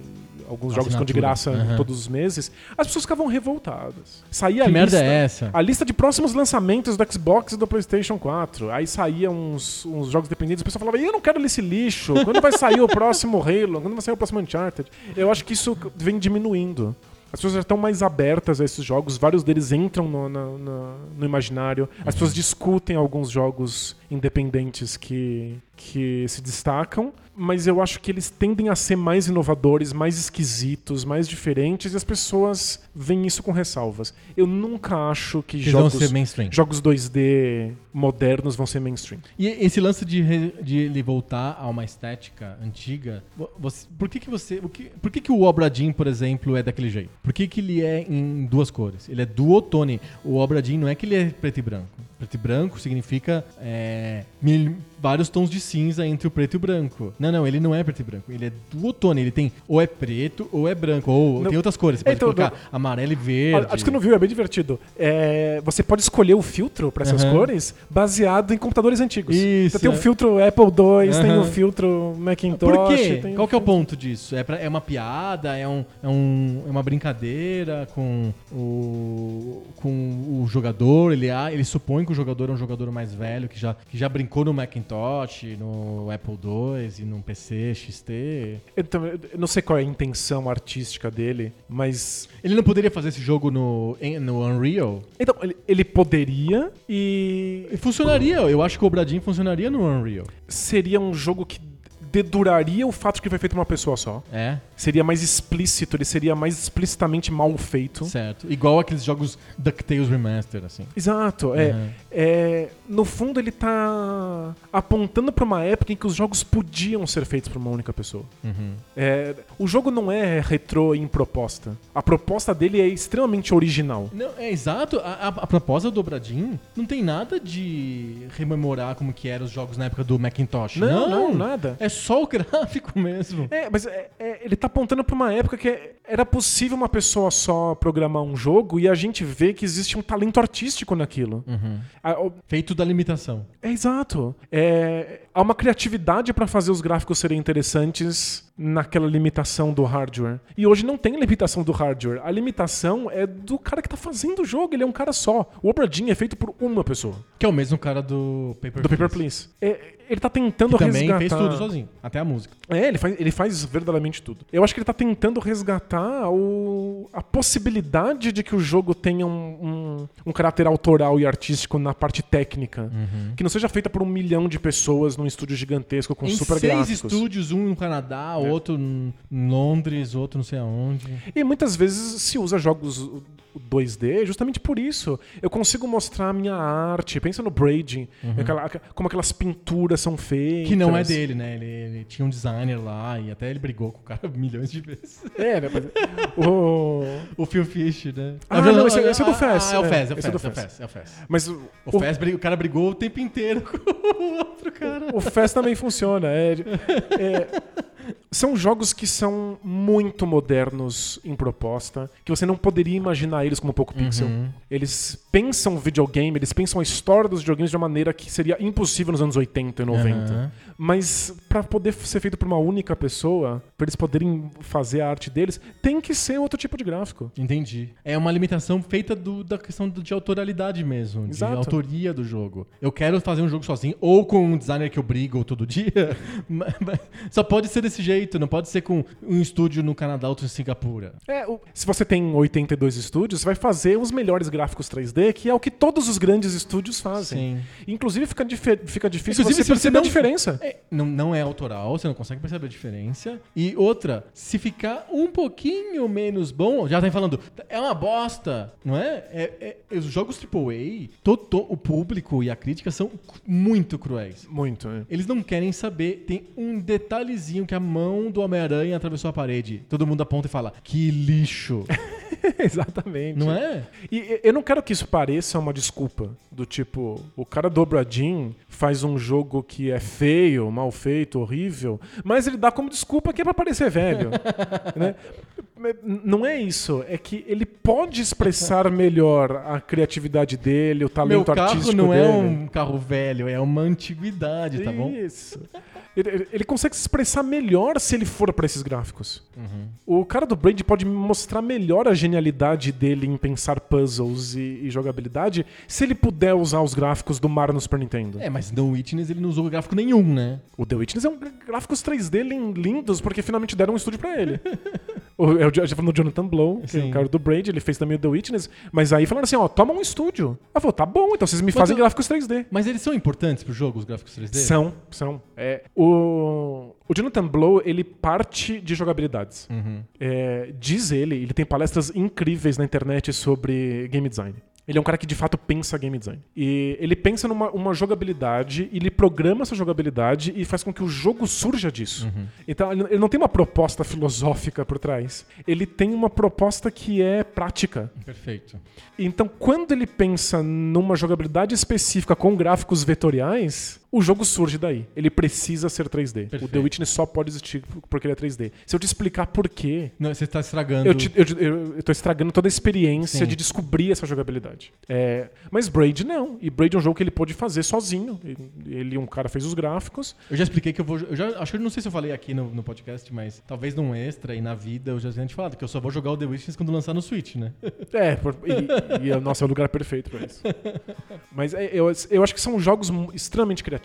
alguns jogos ficam de graça. Aham. todos os meses. As pessoas ficavam revoltadas. Saía Que a merda lista, é essa? a lista de próximos lançamentos do Xbox e do PlayStation 4. Aí saía uns, uns jogos dependentes, o pessoal falava: "E eu não quero esse lixo. Quando vai sair o próximo Halo? Quando vai sair o próximo Uncharted?" Eu acho que isso vem diminuindo. As pessoas já estão mais abertas a esses jogos, vários deles entram no, na- na- no imaginário. As pessoas discutem alguns jogos independentes que, que se destacam, mas eu acho que eles tendem a ser mais inovadores, mais esquisitos, mais diferentes, e as pessoas veem isso com ressalvas. Eu nunca acho que jogos, ser mainstream. jogos 2D modernos vão ser mainstream. E esse lance de, re- de ele voltar a uma estética antiga, vo- você- por que que você, o que, por que que o Obra Dinn, por exemplo, é daquele jeito? Por que que ele é em duas cores? Ele é duotone. O Obra Dinn não é que ele é preto e branco. Preto e branco significa é, mil- vários tons de cinza entre o preto e o branco. Não, não, ele não é preto e branco. Ele é duotone. Ele tem ou é preto ou é branco. Ou Não. tem outras cores. Você pode Então, colocar não. amarelo e verde. Acho que não viu, é bem divertido. É, você pode escolher o filtro para essas cores baseado em computadores antigos. Isso, Você tem o é. filtro Apple II, tem o filtro Macintosh. Por quê? Qual que é o ponto disso? É, pra- é uma piada? É, um, é, um- é uma brincadeira com o, com o jogador? Ele, ah, ele supõe que o jogador é um jogador mais velho, que já, que já brincou no Macintosh, no Apple II e no PC XT. Então, eu não sei qual é a intenção artística dele, mas. Ele não poderia fazer esse jogo no, no Unreal? Então, ele, ele poderia e E funcionaria, eu acho que o Obradinho funcionaria no Unreal. seria um jogo que deduraria o fato de que foi feito por uma pessoa só. É, Seria mais explícito, ele seria mais explicitamente mal feito. certo. Igual aqueles jogos DuckTales Remaster, assim. Exato, é, Uhum. é. No fundo, ele tá apontando pra uma época em que os jogos podiam ser feitos por uma única pessoa. Uhum. É, o jogo não é retrô em proposta. A proposta dele é extremamente original. Não, é exato. A, a, a proposta do Dobradinho não tem nada de rememorar como que eram os jogos na época do Macintosh. Não, não, nada. É só o gráfico mesmo. É, mas é- é- ele tá apontando pra uma época que é- era possível uma pessoa só programar um jogo e a gente vê que existe um talento artístico naquilo. Ah, o- Feito da limitação. É exato. É, há uma criatividade pra fazer os gráficos serem interessantes naquela limitação do hardware. E hoje não tem limitação do hardware. A limitação é do cara que tá fazendo o jogo. Ele é um cara só. O Obra Dinn é feito por uma pessoa. Que é o mesmo cara do Paper Do Paper Please. É, ele tá tentando Que também resgatar... fez tudo sozinho. Até a música. É, ele faz, ele faz verdadeiramente tudo. Eu acho que ele tá tentando resgatar o, a possibilidade de que o jogo tenha um, um, um caráter autoral e artístico na parte técnica. Que não seja feita por um milhão de pessoas num estúdio gigantesco com em super seis gráficos. estúdios, um no Canadá, outro em Londres, outro não sei aonde. E muitas vezes se usa jogos 2D justamente por isso. Eu consigo mostrar a minha arte. Pensa no Braid, aquela- como aquelas pinturas são feitas. Que não é dele, né? Ele, ele tinha um designer lá e até ele brigou com o cara milhões de vezes. É, né? o- O Phil Fish, né? Ah, não, esse- esse é do Fez. Ah, é o Fez, é o é Fez, é o Fez. Fez, é o Fez. Mas o, O, Fez, o cara brigou o tempo inteiro com o outro cara. O Fest também funciona. é- é- são jogos que são muito modernos em proposta, que você não poderia imaginar eles como pouco pixel. Uhum. Eles pensam videogame, eles pensam a história dos videogames de uma maneira que seria impossível nos anos 80 e 90. Aham. Mas pra poder ser feito por uma única pessoa, pra eles poderem fazer a arte deles, tem que ser outro tipo de gráfico. Entendi. É uma limitação feita do- da questão de autoralidade mesmo, de Exato. autoria do jogo. Eu quero fazer um jogo sozinho, ou com um designer que eu brigo todo dia, mas- mas só pode ser desse jeito, não pode ser com um estúdio no Canadá, outro em Singapura. É, o- se você tem 82 estúdios, você vai fazer os melhores gráficos 3D, que é o que todos os grandes estúdios fazem. Sim. Inclusive fica, fica difícil Inclusive, você se você perceber não- a diferença. É, não, não é autoral, você não consegue perceber a diferença. E outra, se ficar um pouquinho menos bom, já tá falando, é uma bosta, não é? É- é- os jogos AAA, to- to- o público e a crítica são muito cruéis. Muito, é. Eles não querem saber, tem um detalhezinho que a mão do Homem-Aranha atravessou a parede. Todo mundo aponta e fala, que lixo. Exatamente. não é? E e- eu não quero que isso pareça uma desculpa. Do tipo, o cara dobradinho faz um jogo que é feio, mal feito, horrível, mas ele dá como desculpa que é pra parecer velho. né? Não é isso. É que ele pode expressar melhor a criatividade dele, o Meu talento carro artístico não dele. é um carro velho, é uma antiguidade, tá bom? Isso. Ele, ele- consegue se expressar melhor se ele for pra esses gráficos. Uhum. O cara do Braid pode mostrar melhor a genialidade dele em pensar puzzles e, e jogabilidade se ele puder usar os gráficos do Mario no Super Nintendo. É, mas no Witness ele não usou gráfico nenhum, né? O The Witness é um gráficos 3D lin- lindos porque finalmente deram um estúdio pra ele. O- Eu já falando do Jonathan Blow, que é o cara do Braid, ele fez também o The Witness, mas aí falaram assim, ó, toma um estúdio. Eu falei, tá bom, então vocês me fazem gráficos 3D. Mas eles são importantes pro jogo, os gráficos 3D? São, são. É, o, o Jonathan Blow, ele parte de jogabilidades. Uhum. É, diz ele, ele tem palestras incríveis na internet sobre game design. Ele é um cara que de fato pensa game design. E ele pensa numa uma jogabilidade, e ele programa essa jogabilidade e faz com que o jogo surja disso. Então ele ele não tem uma proposta filosófica por trás. Ele tem uma proposta que é prática. Perfeito. Então, quando ele pensa numa jogabilidade específica com gráficos vetoriais, o jogo surge daí. Ele precisa ser 3D. O Perfeito. The Witness só pode existir porque ele é 3D. Se eu te explicar por quê, Não, você tá estragando. eu, te- eu, eu- eu estragando toda a experiência Sim. de descobrir essa jogabilidade. É, mas Braid não. E Braid é um jogo que ele pôde fazer sozinho. Ele, um cara fez os gráficos. Eu já expliquei que eu vou. Eu já, acho que não sei se eu falei aqui no, no podcast, mas talvez num extra e na vida eu já tinha te falado que eu só vou jogar o The Witness quando lançar no Switch, né? É, por- e, e, nossa, é o lugar perfeito pra isso. Mas é, eu, eu acho que são jogos extremamente criativos.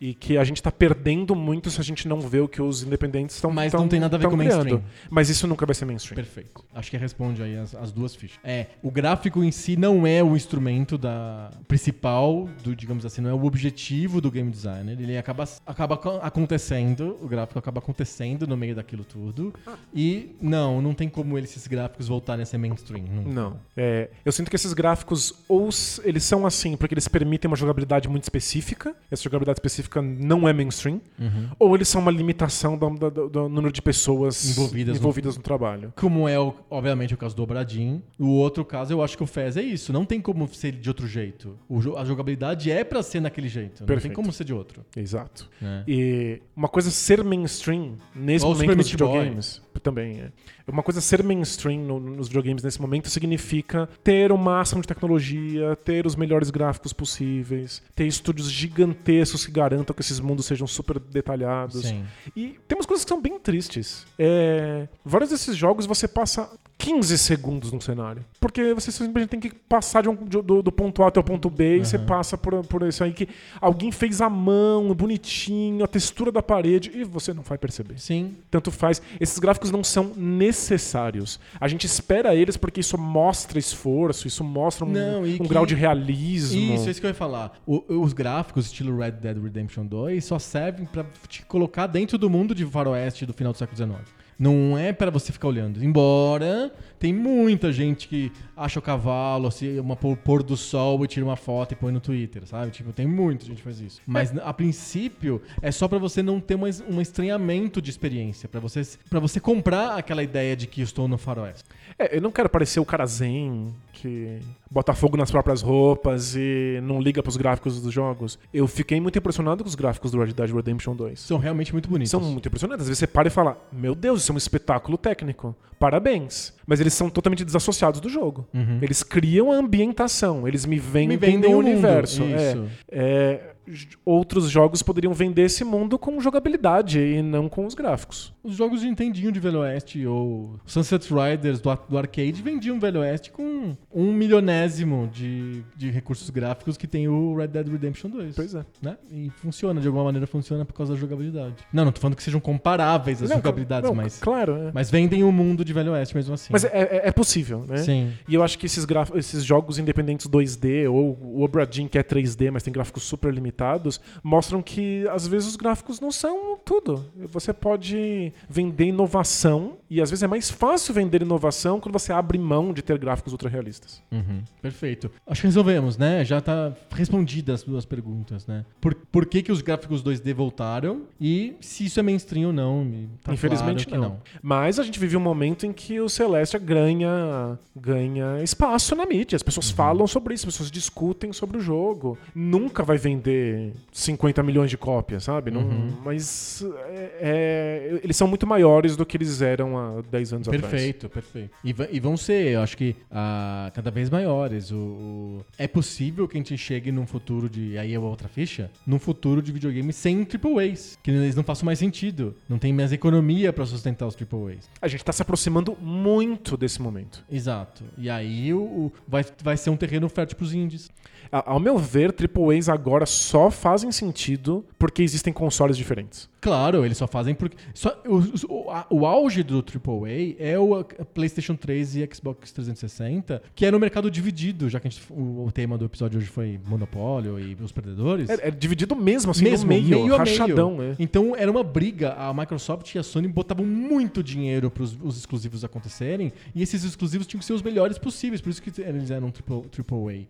E que a gente tá perdendo muito se a gente não vê o que os independentes estão Mas não tem nada a ver com mainstream. Mas isso nunca vai ser mainstream. Perfeito. Acho que responde aí as, as duas fichas. É, o gráfico em si não é o instrumento da principal, do, digamos assim, não é o objetivo do game designer. Ele acaba, acaba co- acontecendo, o gráfico acaba acontecendo no meio daquilo tudo. E não, não tem como eles, esses gráficos voltarem a ser mainstream. Não. Não. É, eu sinto que esses gráficos, ou eles são assim porque eles permitem uma jogabilidade muito específica, essa jogabilidade específica não é mainstream, Uhum. ou eles são uma limitação do, do- do- número de pessoas Envolvidas no- envolvidas no trabalho. Como é, obviamente, o caso do Obradin. O outro caso, eu acho que o Fez é isso. Não tem como ser de outro jeito. O a jogabilidade é pra ser naquele jeito. Não tem como ser de outro. Exato. né? E uma coisa ser mainstream nesse Ou momento nos Meat Boy. Também é. Uma coisa ser mainstream no- nos videogames nesse momento significa ter o máximo de tecnologia, ter os melhores gráficos possíveis, ter estúdios gigantescos que garantam que esses mundos sejam super detalhados. Sim. E tem umas coisas que são bem tristes. É, vários desses jogos você passa 15 segundos num cenário. Porque você simplesmente tem que passar de um- de- do, do ponto A até o ponto B e você passa por, por isso aí que alguém fez à mão, bonitinho, a textura da parede, e você não vai perceber. Sim. Tanto faz. Esses gráficos não são necessários. A gente espera eles porque isso mostra esforço, isso mostra um, Não, um que- grau de realismo. Isso, é isso que eu ia falar. O- os gráficos, estilo Red Dead Redemption 2, só servem pra te colocar dentro do mundo de faroeste do final do século XIX. Não é pra você ficar olhando. Embora tem muita gente que acha o cavalo, assim, uma pôr do sol e tira uma foto e põe no Twitter, sabe? Tipo, tem muita gente que faz isso. Mas a princípio é só pra você não ter uma, um estranhamento de experiência, Pra você para você comprar aquela ideia de que eu estou no faroeste. É, eu não quero parecer o cara zen que bota fogo nas próprias roupas e não liga pros gráficos dos jogos. Eu fiquei muito impressionado com os gráficos do Red Dead Redemption 2. São realmente muito bonitos. São muito impressionantes. Às vezes você para e fala: Meu Deus, isso é um espetáculo técnico. Parabéns. Mas eles são totalmente desassociados do jogo. Eles criam a ambientação, eles me vendem, Me vendem o mundo, universo. É. isso. É, j- outros jogos poderiam vender esse mundo com jogabilidade e não com os gráficos. Os jogos de Nintendinho de Velho Oeste ou Sunset Riders do, do arcade vendiam Velho Oeste com um milionésimo de, de recursos gráficos que tem o Red Dead Redemption 2. Pois é. Né? E funciona, de alguma maneira funciona por causa da jogabilidade. Não, não tô falando que sejam comparáveis as Não, jogabilidades, não, mas, Claro, é. mas vendem o mundo de Velho Oeste mesmo assim. Mas é, é- é possível, né? Sim. E eu acho que esses, graf- esses jogos independentes 2D, ou o Obra Dinn, que é 3D, mas tem gráficos super limitados, mostram que às vezes os gráficos não são tudo. Você pode vender inovação, e às vezes é mais fácil vender inovação quando você abre mão de ter gráficos ultra realistas. Uhum, perfeito. Acho que resolvemos, né? Já tá respondidas as duas perguntas, né? Por, por que, que os gráficos 2D voltaram e se isso é mainstream ou não? tá Infelizmente claro que não. Mas a gente vive um momento em que o Celestia ganha, ganha espaço na mídia. As Uhum. pessoas falam sobre isso, as pessoas discutem sobre o jogo. Nunca vai vender 50 milhões de cópias, sabe? Não- Uhum. mas é- é- eles são muito maiores do que eles eram há 10 anos atrás. Perfeito, perfeito. E, e vão ser, eu acho que ah, cada vez maiores. O, o- É possível que a gente chegue num futuro de. Aí é outra ficha? Num futuro de videogame sem triple A's. Que eles não façam mais sentido. Não tem mais economia pra sustentar os triple A's. A gente tá se aproximando muito desse momento. Exato. E aí o, o- vai, vai ser um terreno fértil pros indies. Ao meu ver, AAAs agora só fazem sentido porque existem consoles diferentes. Claro, eles só fazem porque. Só, o, o, a- o auge do AAA é o PlayStation 3 e Xbox 360, que é no mercado dividido, já que gente- o, o tema do episódio hoje foi monopólio e os perdedores. É, é dividido mesmo, assim, Mesmo, no meio, meio rachadão. meio. é. Então era uma briga. A Microsoft e a Sony botavam muito dinheiro para os exclusivos acontecerem e esses exclusivos tinham que ser os melhores possíveis, por isso que eles eram triple, triple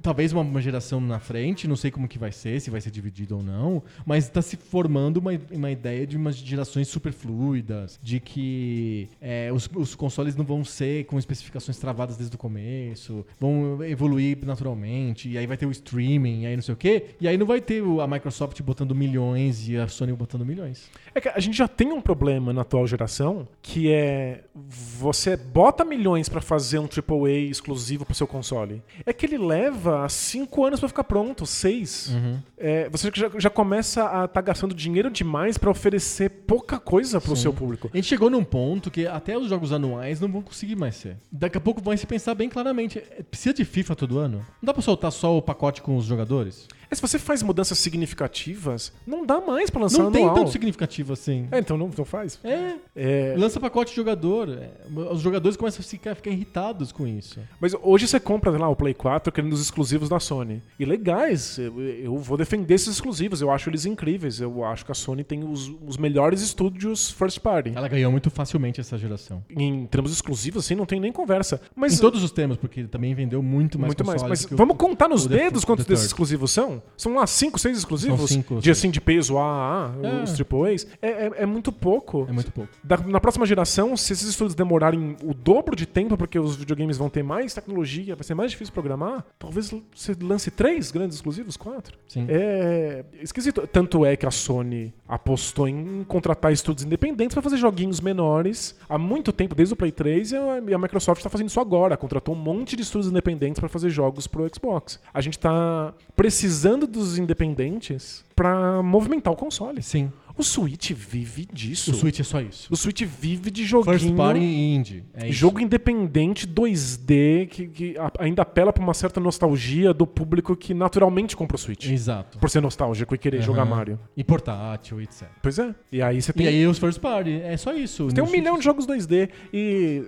Talvez uma, geração na frente, não sei como que vai ser, se vai ser dividido ou não, mas está se formando uma, uma ideia de umas gerações super fluidas, de que é, os, os consoles não vão ser com especificações travadas desde o começo, vão evoluir naturalmente, e aí vai ter o streaming, e aí não sei o quê, e aí não vai ter o- a Microsoft botando milhões e a Sony botando milhões. É que a gente já tem um problema na atual geração, que é você bota milhões pra fazer um AAA exclusivo pro seu console. É que ele leva cinco anos pra ficar pronto, seis. É, você já, já começa a estar gastando dinheiro demais pra oferecer pouca coisa pro seu público. A gente chegou num ponto que até os jogos anuais não vão conseguir mais ser. Daqui a pouco vai se pensar bem claramente. é, Precisa de FIFA todo ano? Não dá pra soltar só o pacote com os jogadores? É, se você faz mudanças significativas, não dá mais pra lançar não tem anual. tanto significativo assim. É, então não, não faz. É, É, lança pacote de jogador. é, os jogadores começam a ficar, ficar irritados com isso. Mas hoje você compra sei lá, o Play 4 querendo os exclusivos da Sony. E legais, eu, eu vou defender esses exclusivos, eu acho eles incríveis. Eu acho que a Sony tem os, os melhores estúdios first party. Ela ganhou muito facilmente essa geração. Em termos exclusivos, assim, não tem nem conversa. Mas em todos os temas, porque também vendeu muito mais muito mais. Mas que o- vamos contar nos dedos quantos desses exclusivos são? São lá 5, 6 exclusivos? São cinco, de seis. assim, de peso AAA, É. os AAAs. É, é, é muito pouco. É muito pouco. Da- na próxima geração, se esses estudos demorarem o dobro de tempo, porque os videogames vão ter mais tecnologia, vai ser mais difícil programar, talvez você lance três grandes exclusivos, quatro. Sim. É esquisito. Tanto é que a Sony apostou em contratar estudos independentes para fazer joguinhos menores há muito tempo, desde o Play 3, e a Microsoft está fazendo isso agora. Contratou um monte de estudos independentes para fazer jogos pro Xbox. A gente tá precisando dos independentes para movimentar o console. Sim. O Switch vive disso. O Switch é só isso. O Switch vive de joguinho. First Party e Indie. É. Jogo independente 2D que, que ainda apela pra uma certa nostalgia do público que naturalmente compra o Switch. Exato. Por ser nostálgico e querer jogar Aham. Mario. E portátil, etc. Pois é. E aí você tem, E aí os First Party, é só isso. tem um No milhão Switch- de jogos 2D. E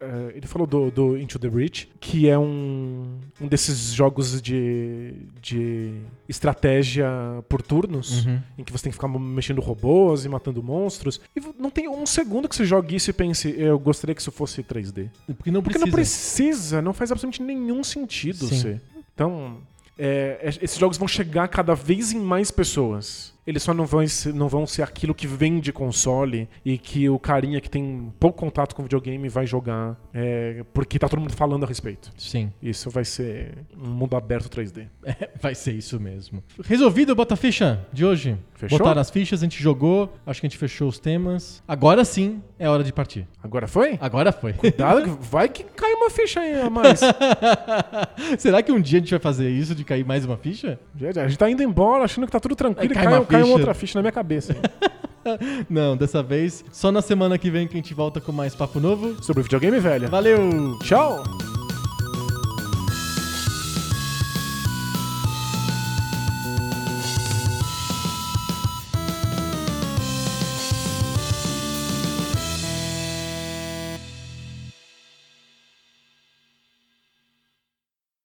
é, ele falou do, do Into the Breach, que é um, um desses jogos de, de estratégia por turnos, Uhum. em que você tem que ficar mexendo robôs e matando monstros. E não tem um segundo que você jogue isso e pense, eu gostaria que isso fosse 3D. Porque não Porque precisa. não precisa, não faz absolutamente nenhum sentido Sim. ser. Então, é, é- esses jogos vão chegar cada vez em mais pessoas. Eles só não vão, ser, não vão ser aquilo que vende console e que o carinha que tem pouco contato com videogame vai jogar é, porque tá todo mundo falando a respeito. Sim, Isso vai ser um mundo aberto 3D. é, vai ser isso mesmo. Resolvido, bota a ficha de hoje. Fechou? Botaram as fichas, a gente jogou, acho que a gente fechou os temas. Agora sim é hora de partir. Agora foi? Agora foi. Cuidado, que vai que cai uma ficha aí a mais. Será que um dia a gente vai fazer isso de cair mais uma ficha? A gente tá indo embora achando que tá tudo tranquilo e cai cai, uma cai uma ficha. outra ficha na minha cabeça. Não, dessa vez só na semana que vem que a gente volta com mais papo novo. Sobre videogame, velho. Valeu! Tchau!